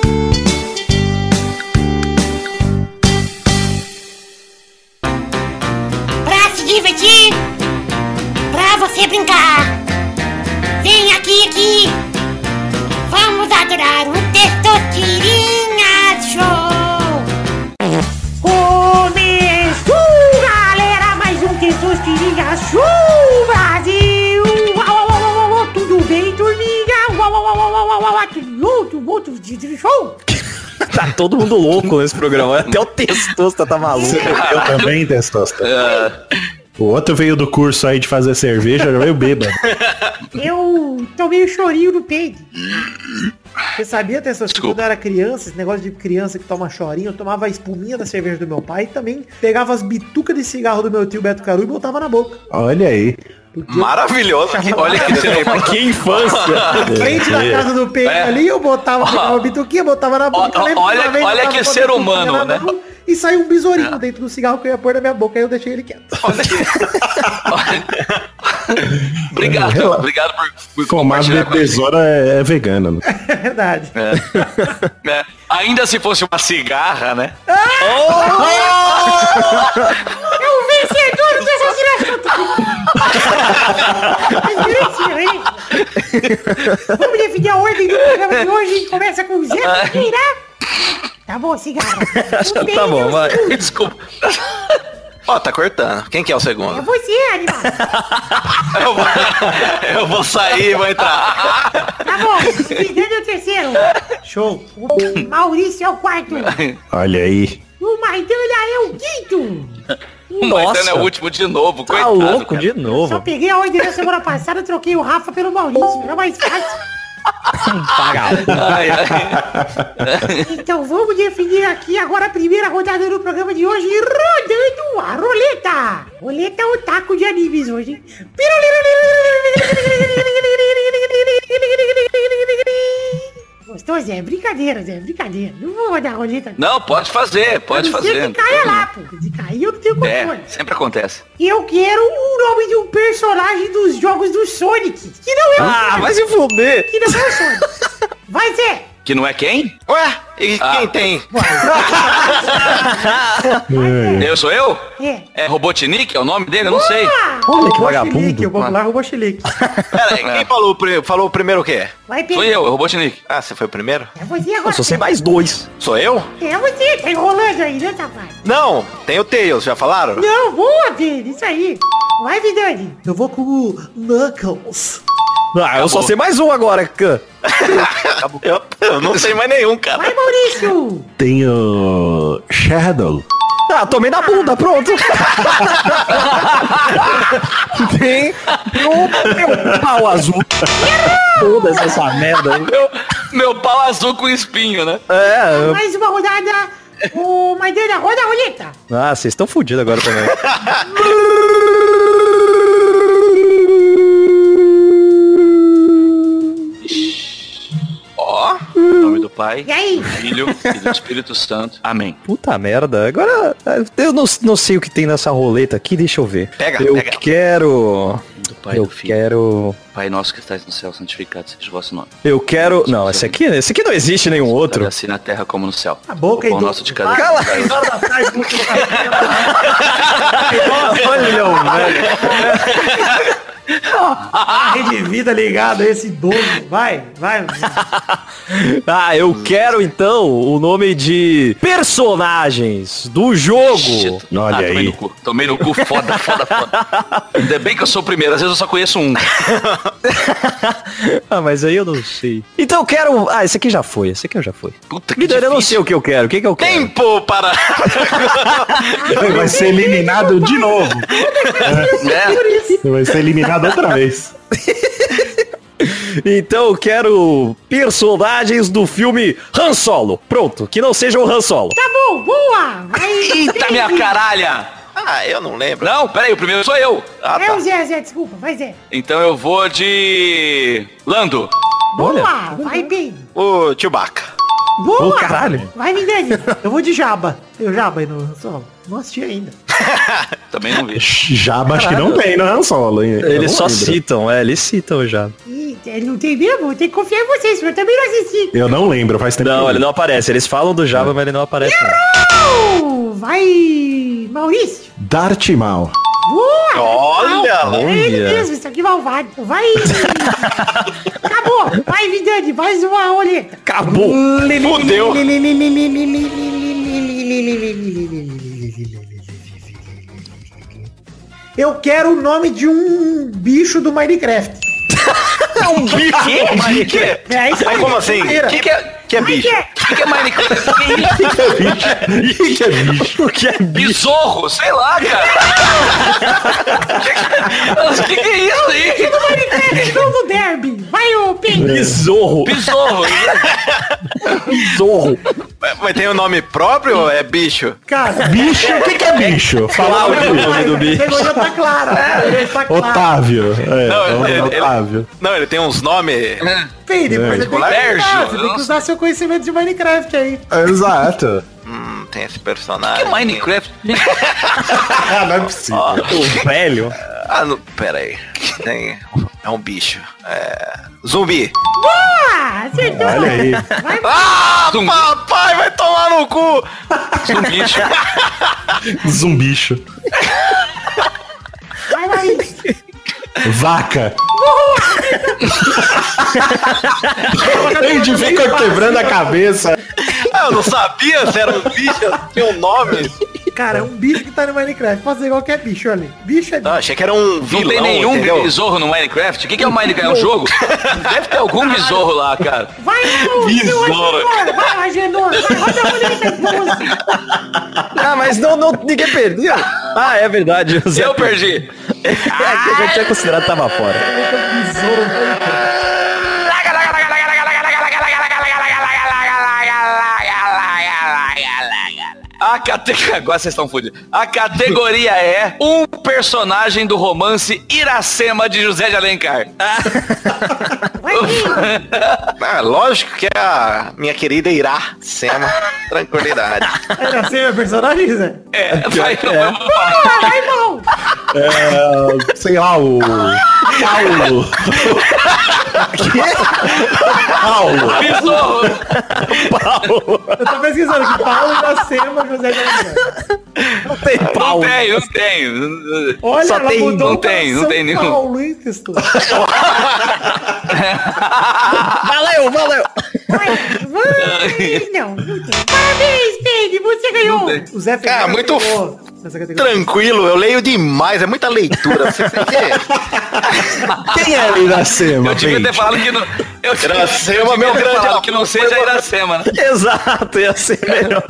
você brincar. Vem aqui, aqui. Vamos adorar um Testosterinha Show. Começou, galera, mais um Testosterinha Show Brasil. Uau, uau, uau, Tudo bem, turminha? Uau, uau, uau, uau, uau, outro, outro de Show. <coughs> Tá todo mundo louco nesse programa. Até o Testosta tá maluco. Eu também, Testosta. É. O outro veio do curso aí de fazer cerveja, já veio bêbado. <laughs> Eu tomei o chorinho no peito. Você sabia, que Desculpa. quando eu era criança, esse negócio de criança que toma chorinho, eu tomava a espuminha da cerveja do meu pai e também pegava as bitucas de cigarro do meu tio Beto Caru e botava na boca. Olha aí. Maravilhoso. Olha que <laughs> que infância. Na frente da casa do peito É. ali, eu botava, pegava a bituquinha, botava na boca. Olha- olha que ser humano, né? mão E saiu um besourinho dentro do cigarro que eu ia pôr na minha boca, aí eu deixei ele quieto. <laughs> Obrigado, obrigado por, por Fumar compartilhar com a gente. besoura é, é vegano. né? <laughs> É verdade. É. Ainda se fosse uma cigarra, né? É o vencedor do hein? Vamos definir a ordem do programa de hoje. Começa com o Zé Pereira. Tá bom, cigarro. <laughs> Tá bom, vai. Desculpa. Ó, tá cortando. Quem que é o É segundo? você, animal. <laughs> Eu vou, eu vou sair e vou entrar. Tá bom, é o terceiro. Show. O Maurício é o quarto. Olha aí. O Maidana é o quinto. O Maidana é o último de novo, Tá coitado. louco cara. de Só novo. peguei a ordem da semana passada, troquei o Rafa pelo Maurício. Era mais fácil. Ai, ai. Então vamos definir aqui agora a primeira rodada do programa de hoje, rodando a roleta. Roleta é o taco de animes hoje. Gostou, Zé? Brincadeira, Zé, brincadeira. Não vou rodar a roleta. Não, pode fazer, pode não ser fazer. que caia lá, pô. De cair eu não tenho É, controle. sempre acontece. Eu quero o nome de um personagem dos jogos do Sonic. Que não é o Ah, Sonic. vai se fuder. Que não é o Sonic. <laughs> Vai, Zé. Que não é quem? Ué, e Ah. quem tem? <laughs> Eu sou eu? É. É Robotnik? É o nome dele? Eu não sei. Olha que vagabundo. o popular roubou chilique. <laughs> Pera aí, quem falou, falou o primeiro o quê? Vai, Sou eu, é Robotnik. Ah, você foi o primeiro? É você agora. Eu só sei mais dois. Sou eu? É você, tá enrolando aí, né, safado? Não, tem o Tails, já falaram? Não, boa, Pedro, isso aí. Vai, Vidani. Eu vou com o Knuckles. Ah, eu só sei mais um agora, Khan. Eu, eu não sei mais nenhum, cara. Vai, Maurício. Tem o Shadow. Ah, tomei na bunda, pronto. Tem o meu pau azul. Foda-se essa merda aí. Meu, meu pau azul com espinho, né? É, eu- Mais uma rodada. Ô, Maidana, roda a roleta. ah, vocês estão fodidos agora também. <laughs> Pai, E aí? do Filho e do Espírito Santo. Amém. Puta merda. Agora, eu não, não sei o que tem nessa roleta aqui, deixa eu ver. Pega, eu pega. quero... Do Pai, eu do Filho. quero... Pai nosso que estás no céu, santificado seja o vosso nome. Eu quero... Não, esse aqui, esse aqui não existe nenhum outro. Assim na terra como no céu. A boca o pão e do- nosso de cada Cala. <laughs> Olha, velho. <laughs> A rede vida ligada a esse idoso. Vai, vai. <laughs> Ah, eu quero então o nome de personagens do jogo. Shit. Olha Ah, tomei aí. no cu. Tomei no cu, foda, foda, foda. Ainda bem que eu sou o primeiro, às vezes eu só conheço um. <laughs> ah, mas aí eu não sei. Então eu quero. Ah, esse aqui já foi. Esse aqui eu já foi. Puta que eu não sei o que eu quero. O que, que eu quero? Tempo para... <laughs> Vai ser eliminado de novo. É. Vai ser eliminado outra <laughs> vez. Então eu quero personagens do filme Han Solo. Pronto, que não seja o Han Solo. Tá bom, boa. Vai. Eita, minha caralha! Ah, eu não lembro. Não, peraí, o primeiro sou eu. Ah, É tá. o Zé, Zé, desculpa. Vai, Zé. Então eu vou de... Lando. Boa. Vai, Pedro. O Chewbacca. Boa. Ô, caralho. Vai, Vidani. Eu vou de Jaba. Tem o Jaba aí no solo. Não assisti ainda. Também não vi. Jaba acho que não tem no Han Solo, hein? Eles não só lembro. citam, é, eles citam já. Ih, ele não tem mesmo? Tem que confiar em vocês. Eu também não assisti. Eu não lembro, faz tempo. Não, que- ele não aparece. Eles falam do Java, mas ele não aparece. não. Oh, vai, Maurício. Darth Maul. Boa. Olha! É ele Olha. mesmo, isso aqui é malvado. Vai. Acabou. Vai, Vidani. Mais uma roleta. Acabou. Fudeu! Eu quero o nome de um bicho do Minecraft. É <laughs> um bicho. Que? É isso Mas aí. como assim? O que, que, é, que é bicho? O que, que é Minecraft? <laughs> Que que é bicho? que é bicho? O que é bicho? Besouro, sei lá, cara. O que, que é isso aí? Minecraft, novo derby. Vai, ô Peide. Besouro. Besouro. Besouro. Mas- Mas tem o nome próprio ou é bicho? Cara, <laughs> Bicho? O que, que é bicho? Fala Cláudio, o nome do bicho. Já tá claro. Já tá claro. Otávio. É, Não, é ele- ele- Otávio. Não, ele tem uns nomes. Peide, mas você tem que usar, você tem que usar seu conhecimento de Minecraft aí. Exato. <laughs> Tem esse que personagem. é Minecraft? <laughs> Ah, não é possível. O velho. Ah, não, pera aí. Tem, é um bicho. É, zumbi. Boa! Acertou. Olha aí. Ah, Zumbi. papai, vai tomar no cu. um bicho. <laughs> Zumbicho. Vai, vai. Vaca. Ele fica quebrando a cabeça. Ah, eu não sabia se era um bicho, tinha um nome. Cara, é um bicho que tá no Minecraft. Pode ser qualquer bicho ali. Bicho é bicho. Ah, achei que era um Não vilão, tem nenhum entendeu? besouro no Minecraft? O que, que é o Minecraft? É um jogo? Deve ter algum besouro lá, cara. Vai, Besouro. Agenor. Vai, Agenor. Vai, roda a roleta. Ah, mas não, não, ninguém perdeu. Ah, é verdade. Eu perdi. <laughs> É que eu já tinha que tava fora. A categoria. <laughs> Agora vocês estão fodidos. A categoria é um personagem do romance Iracema de José de Alencar. <laughs> Ah, lógico que é a minha querida Irá Sema. Tranquilidade. Assim meu personagem, Zé? É, vai, é. Boa, vai, mal. É, sei lá, o. Paulo. <laughs> Paulo. Besouro. Eu tô pesquisando aqui. Paulo da Alencar. <laughs> Não tem Não pau. tem, não tem. Olha, Só ela tem- mudou não tem, não São tem nenhum. Paulo, hein? <laughs> Valeu, valeu. Vai. Não, não tem. Parabéns, Peide. Você ganhou. O Zé Cara, muito ganhou. Tranquilo, eu leio demais, é muita leitura. Você tem que... <laughs> Quem é Iracema? Eu devia ter falado que não. Eu Iracema, meu grande que não seja Iracema, né? Exato, ia ser melhor.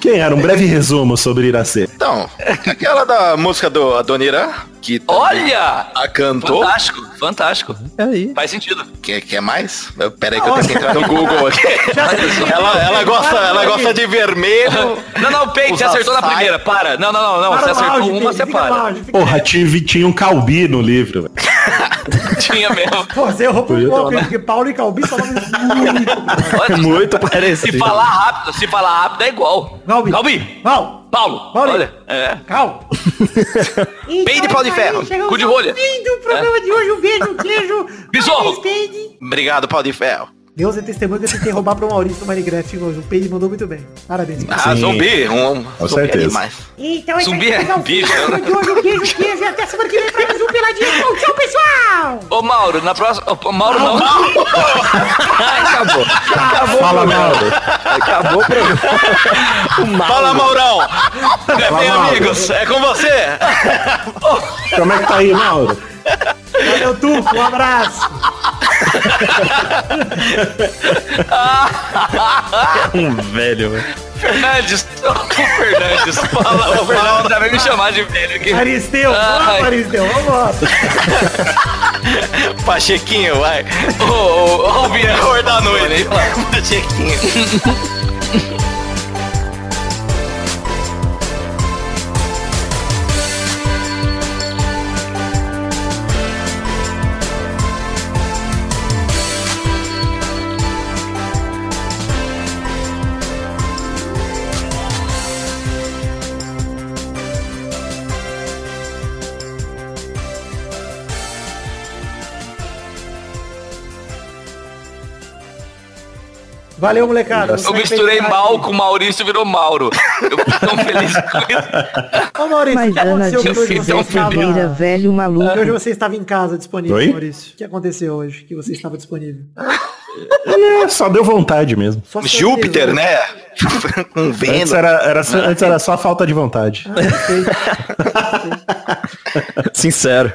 Quem era? Um breve resumo sobre Iracema. Então, aquela da música do Adonira, que também Olha! a cantou. Fantástico, fantástico. Aí. Faz sentido. Quer, quer mais? Eu- Pera aí que eu tenho que entrar no Google aqui. <laughs> ela, ela, gosta, ela gosta de vermelho. Não, não, Peito, você acertou na primeira. Para. Não, não, não, não. Você acertou áudio, uma, você para. Porra, tinha, tinha um Calbi no livro. <laughs> Tinha mesmo. Pô, você errou golpe, uma- porque Paulo e Calbi são nomes muito. Muito se parecido. falar rápido, se falar rápido é igual. Galbi. Galbi. Mal. Paulo. Paulo. Olha. É. Calma. <laughs> Peide pau de ferro. Chegamos Cu de rolha. fim do programa de hoje. Um beijo, um queijo. Besouro. Obrigado, pau de ferro. Deus é testemunho que eu tentei roubar pro Maurício no Minecraft hoje. O Peide mandou muito bem. Parabéns. Ah, Sim. zumbi. Um, Com zumbi é certeza. demais. Então, Zumbi é isso aí, bicho, né? De hoje, um beijo, um queijo. E até semana que vem pra mais um Peladinho. Tchau, pessoal. Ô, Mauro, na próxima. Ô, Mauro não. Acabou. Acabou Fala, o. Mauro. Acabou o programa. O Mauro. Fala, Maurão. É bem, Mauro. amigos. É com você. Como é que tá aí, Mauro? Valeu, Tufo. Um abraço. <laughs> Um velho, velho. Fernandes. Ô, Fernandes. Fala, o Fernandes já veio me chamar de velho aqui. Aristeu. Vamos, Aristeu. Vamos. <laughs> Pachequinho, vai. O, o, o terror da noite. <laughs> Pachequinho. Valeu, molecada. Eu misturei mal com o Maurício virou Mauro. Eu fico tão feliz com isso. Ô, Maurício, o Mas que Ana aconteceu que você estava... velho maluco. que Hoje você estava em casa disponível, Oi? Maurício. O que aconteceu hoje que você estava disponível? É, só deu vontade mesmo. Só Júpiter, organizou. né? com Antes vento. era, era, só- antes era só falta de vontade. Ah, sei. <laughs> Sincero.